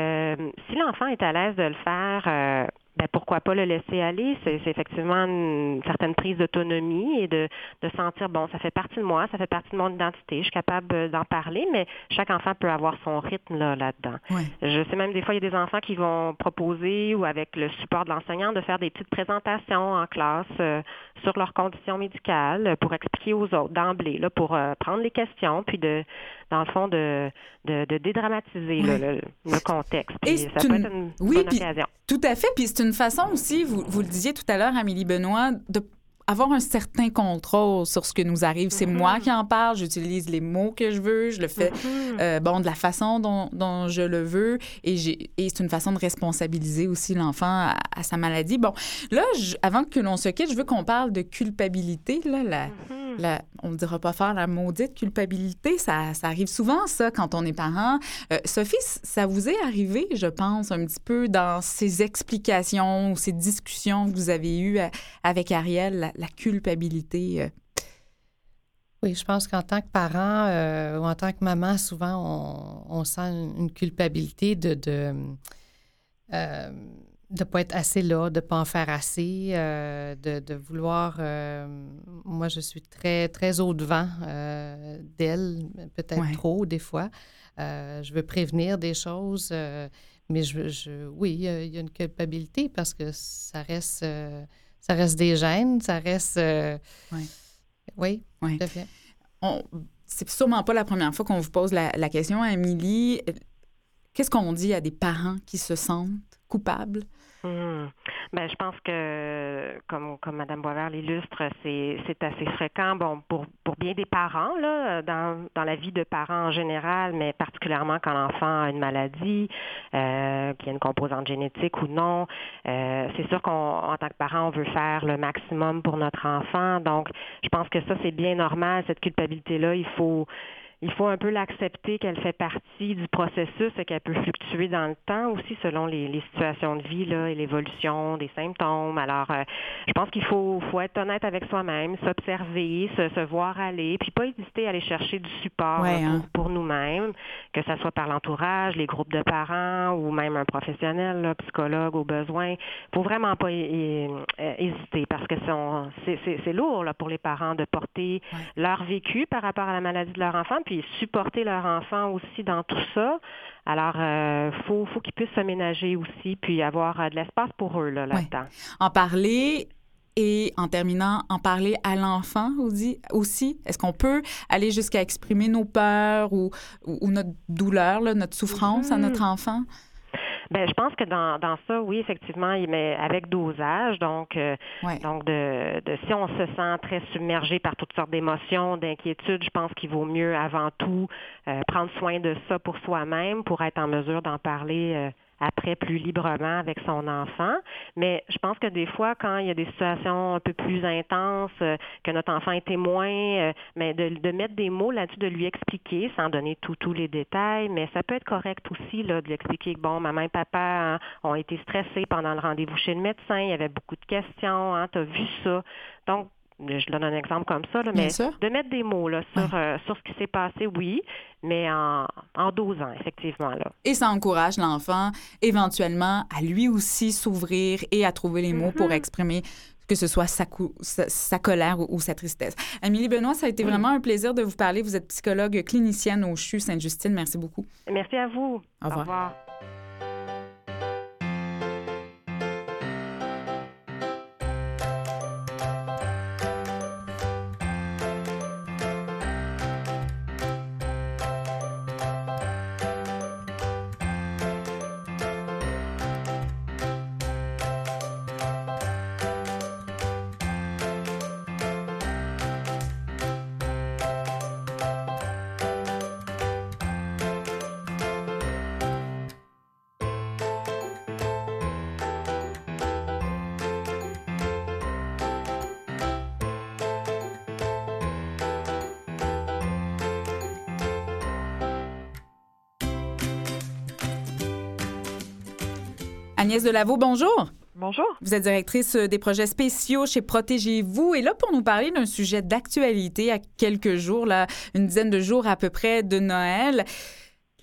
si l'enfant est à l'aise de le faire, ben pourquoi pas le laisser aller? C'est effectivement une certaine prise d'autonomie et de, de sentir, bon, ça fait partie de moi, ça fait partie de mon identité, je suis capable d'en parler, mais chaque enfant peut avoir son rythme là, là-dedans. Je sais même des fois, il y a des enfants qui vont proposer ou avec le support de l'enseignant de faire des petites présentations en classe euh, sur leurs conditions médicales pour expliquer aux autres d'emblée, là, pour euh, prendre les questions, puis de dans le fond, de, de, de dédramatiser le, le contexte.
Et c'est
ça peut
une-
être une
oui,
bonne
puis-
occasion.
Tout à fait. Puis c'est une façon aussi, vous, vous le disiez tout à l'heure, Amélie Benoît, de avoir un certain contrôle sur ce que nous arrive. C'est moi qui en parle, j'utilise les mots que je veux, je le fais
Mhm.
euh, bon de la façon dont, dont je le veux et, c'est une façon de responsabiliser aussi l'enfant à, à sa maladie. Bon, là, je- avant que l'on se quitte, je veux qu'on parle de culpabilité. Là, la,
Mhm.
la- on ne dira pas faire la maudite culpabilité. Ça, ça arrive souvent, ça, quand on est parent. Euh, Sophie, ça vous est arrivé, je pense, un petit peu dans ces explications ou ces discussions que vous avez eues euh, avec Ariel, la, culpabilité. euh.
Oui, je pense qu'en tant que parent euh, ou en tant que maman, souvent, on, on sent une, culpabilité de de euh, de pas être assez là, de pas en faire assez, euh, de, de vouloir. moi, je suis très très au devant euh, d'elle, peut-être
Ouais.
trop des fois. Je veux prévenir des choses, mais je, je oui, il y a- une culpabilité parce que ça reste ça reste des gènes, ça reste. euh,
Ouais.
Oui,
Ouais.
tout à fait.
On- C'est sûrement pas la première fois qu'on vous pose la, la question, Amélie. Euh, Qu'est-ce qu'on dit à des parents qui se sentent coupables?
Hmm. Ben, je pense que, comme, comme Mme Boisvert l'illustre, c'est, c'est assez fréquent, bon, pour, pour bien des parents, là, dans, dans la vie de parents en général, mais particulièrement quand l'enfant a une maladie, euh, qu'il y a une composante génétique ou non. Euh, c'est sûr qu'en tant que parent, on veut faire le maximum pour notre enfant. Donc, je pense que ça, c'est bien normal, cette culpabilité-là. Il faut il faut un peu l'accepter qu'elle fait partie du processus et qu'elle peut fluctuer dans le temps aussi selon les, les situations de vie là, et l'évolution des symptômes. Alors, euh, je pense qu'il faut, faut être honnête avec soi-même, s'observer, se, se voir aller, puis pas hésiter à aller chercher du support
Ouais,
là, pour,
hein.
pour nous-mêmes, que ce soit par l'entourage, les groupes de parents ou même un professionnel, là, psychologue au besoin. faut vraiment pas euh, hésiter parce que c'est- lourd là, pour les parents de porter leur vécu par rapport à la maladie de leur enfant, puis supporter leur enfant aussi dans tout ça. Alors, il faut, faut qu'ils puissent s'aménager aussi, puis avoir euh, de l'espace pour eux là, là-dedans.
En parler et en terminant, en parler à l'enfant aussi. Est-ce qu'on peut aller jusqu'à exprimer nos peurs ou, ou, ou notre douleur, là, notre souffrance à
Mhm.
notre enfant?
Ben, je pense que dans, dans ça, oui, effectivement, mais avec dosage. Donc, euh,
Ouais.
donc de, de si on se sent très submergé par toutes sortes d'émotions, d'inquiétudes, je pense qu'il vaut mieux avant tout euh, prendre soin de ça pour soi-même, pour être en mesure d'en parler. Après plus librement avec son enfant. Mais je pense que des fois, quand il y a des situations un peu plus intenses, euh, que notre enfant est témoin, euh, mais de, de mettre des mots là-dessus, de lui expliquer, sans donner tous les détails, mais ça peut être correct aussi là, de lui expliquer que, bon, maman et papa hein, ont été stressés pendant le rendez-vous chez le médecin, il y avait beaucoup de questions, hein, tu as vu ça? Donc, je donne un exemple comme ça, là, mais de mettre des mots là, sur,
Ouais.
euh, sur ce qui s'est passé, oui, mais en, en dosant, effectivement. Là.
Et ça encourage l'enfant éventuellement à lui aussi s'ouvrir et à trouver les mots pour
Mhm.
exprimer que ce soit sa, cou- sa, sa colère ou, ou sa tristesse. Amélie Benoît, ça a été vraiment un plaisir de vous parler. Vous êtes psychologue clinicienne au CHU Sainte-Justine. Merci beaucoup.
Merci à vous.
Au revoir.
Au revoir.
Agnès Delaveau, bonjour.
Bonjour.
Vous êtes directrice des projets spéciaux chez Protégez-vous et là pour nous parler d'un sujet d'actualité à quelques jours, là, une dizaine de jours à peu près de Noël.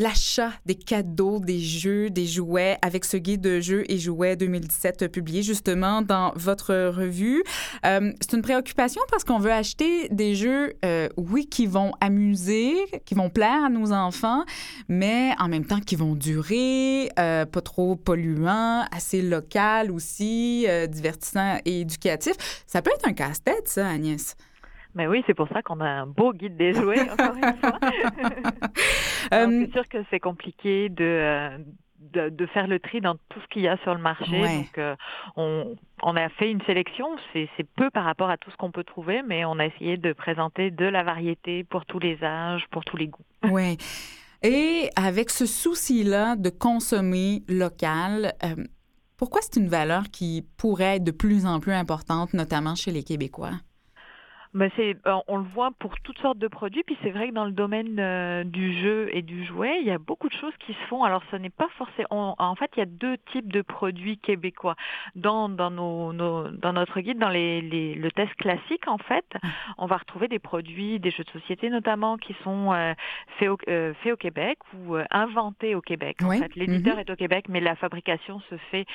L'achat des cadeaux, des jeux, des jouets avec ce guide de jeux et jouets 2017 publié justement dans votre revue. Euh, c'est une préoccupation parce qu'on veut acheter des jeux, euh, oui, qui vont amuser, qui vont plaire à nos enfants, mais en même temps qui vont durer, euh, pas trop polluants, assez local aussi, divertissant et éducatif. Ça peut être un casse-tête, ça, Agnès.
Mais oui, c'est pour ça qu'on a un beau guide des jouets, encore une fois. c'est sûr que c'est compliqué de, de, faire le tri dans tout ce qu'il y a sur le marché. Donc, euh, on, on, a fait une sélection. C'est peu par rapport à tout ce qu'on peut trouver, mais on a essayé de présenter de la variété pour tous les âges, pour tous les goûts.
Oui. Et avec ce souci-là de consommer local, euh, pourquoi c'est une valeur qui pourrait être de plus en plus importante, notamment chez les Québécois?
Ben c'est, euh, on le voit pour toutes sortes de produits. Puis c'est vrai que dans le domaine euh, du jeu et du jouet, il y a beaucoup de choses qui se font. Alors ce n'est pas forcément. En fait, il y a deux types de produits québécois dans dans nos, dans notre guide, dans les, les, le test classique. En fait, ah. on va retrouver des produits, des jeux de société notamment, qui sont euh, faits, au, faits au Québec ou inventés au Québec. En fait, l'éditeur mm-hmm. est au Québec, mais la fabrication se fait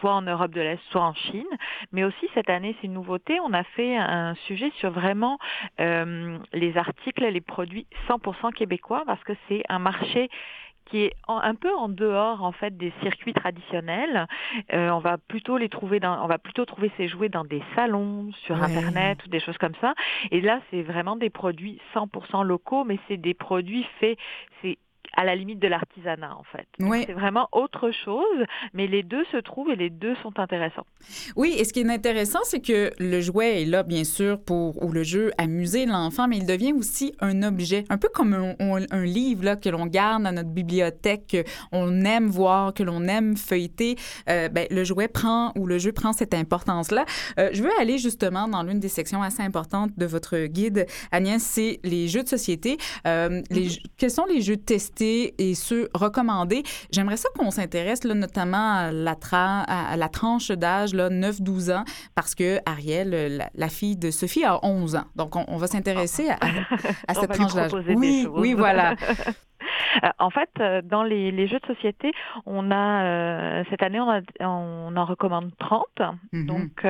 soit en Europe de l'Est, soit en Chine. Mais aussi cette année, c'est une nouveauté. On a fait un sujet sur vraiment euh, les articles, les produits 100% québécois, parce que c'est un marché qui est un peu en dehors en fait des circuits traditionnels. Euh, on va plutôt les trouver dans, on va plutôt trouver ces jouets dans des salons, sur internet ou des choses comme ça. Et là, c'est vraiment des produits 100% locaux, mais c'est des produits faits, c'est à la limite de l'artisanat en fait. C'est vraiment autre chose, mais les deux se trouvent et les deux sont intéressants.
Oui, et ce qui est intéressant, c'est que le jouet est là bien sûr pour ou le jeu amuser l'enfant, mais il devient aussi un objet, un peu comme un, livre là, que l'on garde dans notre bibliothèque, qu'on aime voir, que l'on aime feuilleter. Euh, ben, le jouet prend ou le jeu prend cette importance-là. Euh, je veux aller justement dans l'une des sections assez importantes de votre guide, Agnès, c'est les jeux de société. Euh, les, mm-hmm. quels sont les jeux testés et ceux recommandés. J'aimerais ça qu'on s'intéresse notamment à la, à la tranche d'âge 9-12 ans parce que Ariel, la, fille de Sophie, a 11 ans. Donc, on, va s'intéresser à, à, cette tranche d'âge.
Oui,
oui, voilà.
Euh, en fait, euh, dans les, jeux de société, on a euh, cette année on, on, en recommande 30. Mhm. Donc,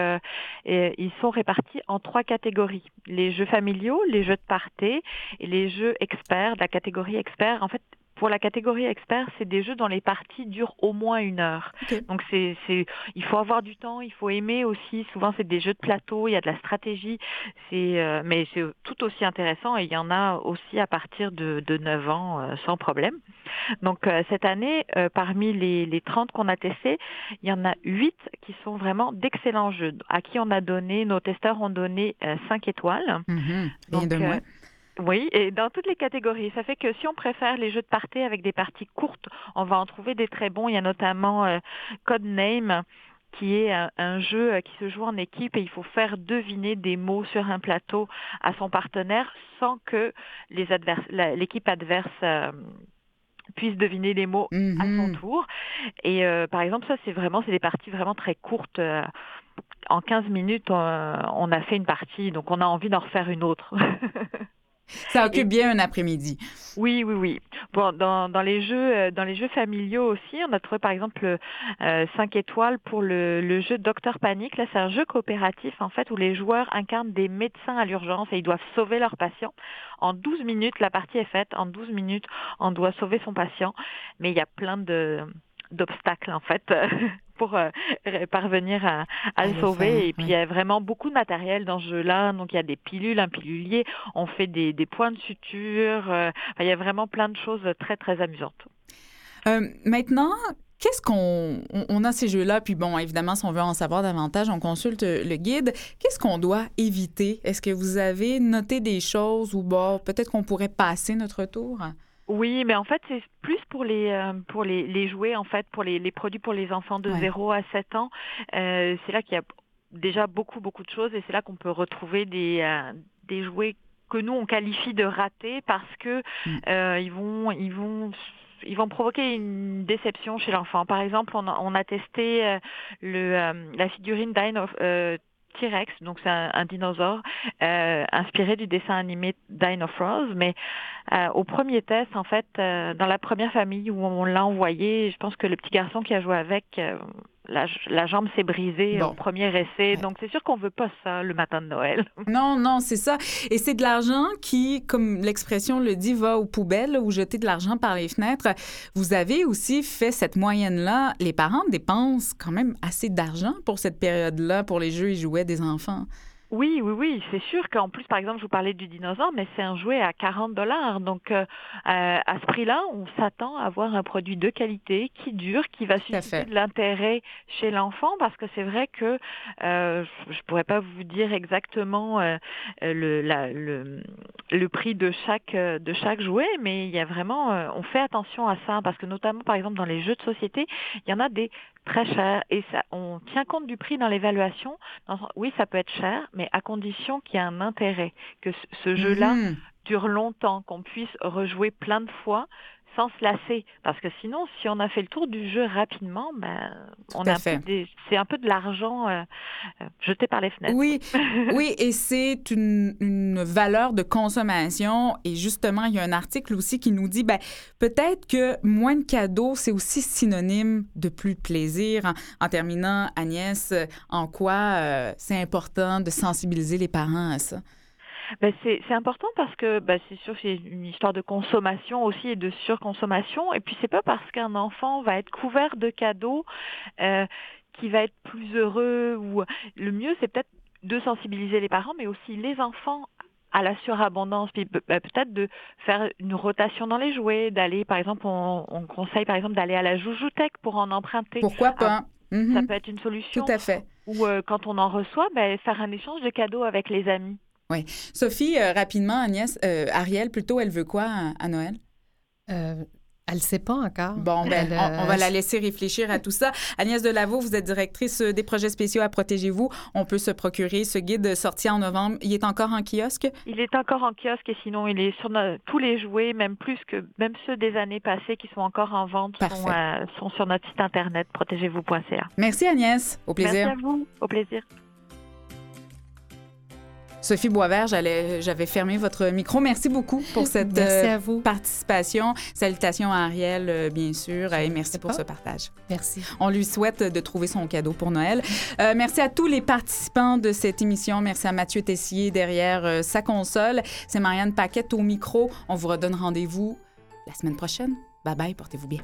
et, ils sont répartis en trois catégories les jeux familiaux, les jeux de party et les jeux experts. La catégorie expert, en fait, pour la catégorie expert, c'est des jeux dont les parties durent au moins une heure. Donc c'est, il faut avoir du temps, il faut aimer aussi. Souvent c'est des jeux de plateau, il y a de la stratégie, c'est, euh, mais c'est tout aussi intéressant et il y en a aussi à partir de, de 9 ans euh, sans problème. Donc euh, cette année, parmi les, les 30 qu'on a testés, il y en a 8 qui sont vraiment d'excellents jeux, à qui on a donné, nos testeurs ont donné 5 étoiles.
Mm-hmm. Donc, de.
Oui, et dans toutes les catégories. Ça fait que si on préfère les jeux de party avec des parties courtes, on va en trouver des très bons. Il y a notamment euh, Codename qui est un, jeu euh, qui se joue en équipe et il faut faire deviner des mots sur un plateau à son partenaire sans que l'équipe adverse euh, puisse deviner les mots à son mhm. tour. Et par exemple, ça c'est vraiment c'est des parties vraiment très courtes. en 15 minutes, on a fait une partie, donc on a envie d'en refaire une autre.
Ça occupe bien un après-midi.
Oui, oui, oui. Bon, dans, dans, les jeux, euh, dans les jeux familiaux aussi, on a trouvé par exemple euh, 5 étoiles pour le, le jeu Docteur Panique. Là, c'est un jeu coopératif en fait où les joueurs incarnent des médecins à l'urgence et ils doivent sauver leurs patients. En 12 minutes, la partie est faite. En 12 minutes, on doit sauver son patient. Mais il y a plein de d'obstacles en fait pour euh, parvenir à, le sauver. et puis il y a vraiment beaucoup de matériel dans ce jeu-là. Donc il y a des pilules, un pilulier, on fait des, points de suture. Euh, il y a vraiment plein de choses très très amusantes.
Euh, maintenant, Qu'est-ce qu'on on a ces jeux-là? Puis bon évidemment si on veut en savoir davantage on consulte le guide. Qu'est-ce qu'on doit éviter? Est-ce que vous avez noté des choses ou bon peut-être qu'on pourrait passer notre tour?
Oui, mais en fait, c'est plus pour les euh, pour les, les, jouets, en fait, pour les, les, produits pour les enfants de 0 à 7 ans. Euh, c'est là qu'il y a déjà beaucoup, beaucoup de choses et c'est là qu'on peut retrouver des, euh, des jouets que nous, on qualifie de ratés parce que mm. ils vont... Ils vont ils vont provoquer une déception chez l'enfant. Par exemple, on a, on a testé le, la figurine Dine of, T-Rex, donc c'est un, dinosaure euh, inspiré du dessin animé Dino mais euh, au premier test, en fait, euh, dans la première famille où on l'a envoyé, je pense que le petit garçon qui a joué avec, la, jambe s'est brisée au premier essai. Donc, c'est sûr qu'on veut pas ça le matin de Noël.
Non, non, c'est ça. Et c'est de l'argent qui, comme l'expression le dit, va aux poubelles ou jeter de l'argent par les fenêtres. Vous avez aussi fait cette moyenne-là. Les parents dépensent quand même assez d'argent pour cette période-là, pour les jeux et jouets des enfants.
Oui, oui, oui, c'est sûr qu'en plus, par exemple, je vous parlais du dinosaure, mais c'est un jouet à 40 dollars. Donc, euh, à ce prix-là, on s'attend à avoir un produit de qualité qui dure, qui va susciter de l'intérêt chez l'enfant, parce que c'est vrai que euh, je ne pourrais pas vous dire exactement euh, le, le, le, prix de chaque, de chaque jouet, mais il y a vraiment, on fait attention à ça, parce que notamment, par exemple, dans les jeux de société, il y en a des très cher et ça, on tient compte du prix dans l'évaluation. Oui, ça peut être cher, mais à condition qu'il y ait un intérêt, que ce jeu-là mhm. dure longtemps, qu'on puisse rejouer plein de fois sans se lasser. Parce que sinon, si on a fait le tour du jeu rapidement, ben, on a c'est un peu de l'argent euh, euh, jeté par les fenêtres.
Oui, oui, et c'est une, une, valeur de consommation. Et justement, il y a un article aussi qui nous dit, ben, peut-être que moins de cadeaux, c'est aussi synonyme de plus de plaisir. En, terminant, Agnès, en quoi euh, c'est important de sensibiliser les parents à ça?
Ben c'est important parce que ben c'est sûr c'est une histoire de consommation aussi et de surconsommation et puis c'est pas parce qu'un enfant va être couvert de cadeaux euh, qu'il va être plus heureux ou le mieux c'est peut-être de sensibiliser les parents mais aussi les enfants à la surabondance, puis ben, peut-être de faire une rotation dans les jouets, d'aller, par exemple, on, on, conseille par exemple d'aller à la joujoutech pour en emprunter.
Pourquoi pas?
Ça mm-hmm. peut être une solution.
Tout à fait.
Ou euh, quand on en reçoit, ben, faire un échange de cadeaux avec les amis.
Oui. Sophie, euh, rapidement, Agnès, euh, Ariel, plutôt, elle veut quoi à, Noël?
Euh, elle ne sait pas encore.
Bon, ben, on, va la laisser réfléchir à tout ça. Agnès Delaveau, vous êtes directrice des projets spéciaux à Protégez-vous. On peut se procurer ce guide sorti en novembre. Il est encore en kiosque?
Il est encore en kiosque et sinon, il est sur tous les jouets, même plus que même ceux des années passées qui sont encore en vente, sont, sont, sur notre site internet protégez-vous.ca.
Merci Agnès. Au plaisir.
Merci à vous. Au plaisir.
Sophie Boisvert, j'avais fermé votre micro. Merci beaucoup pour cette euh, participation. Salutations à Ariel, euh, bien sûr, et merci pour ce partage.
Merci.
On lui souhaite de trouver son cadeau pour Noël. Euh, merci à tous les participants de cette émission. Merci à Mathieu Tessier derrière sa console. C'est Marianne Paquette au micro. On vous redonne rendez-vous la semaine prochaine. Bye bye, portez-vous bien.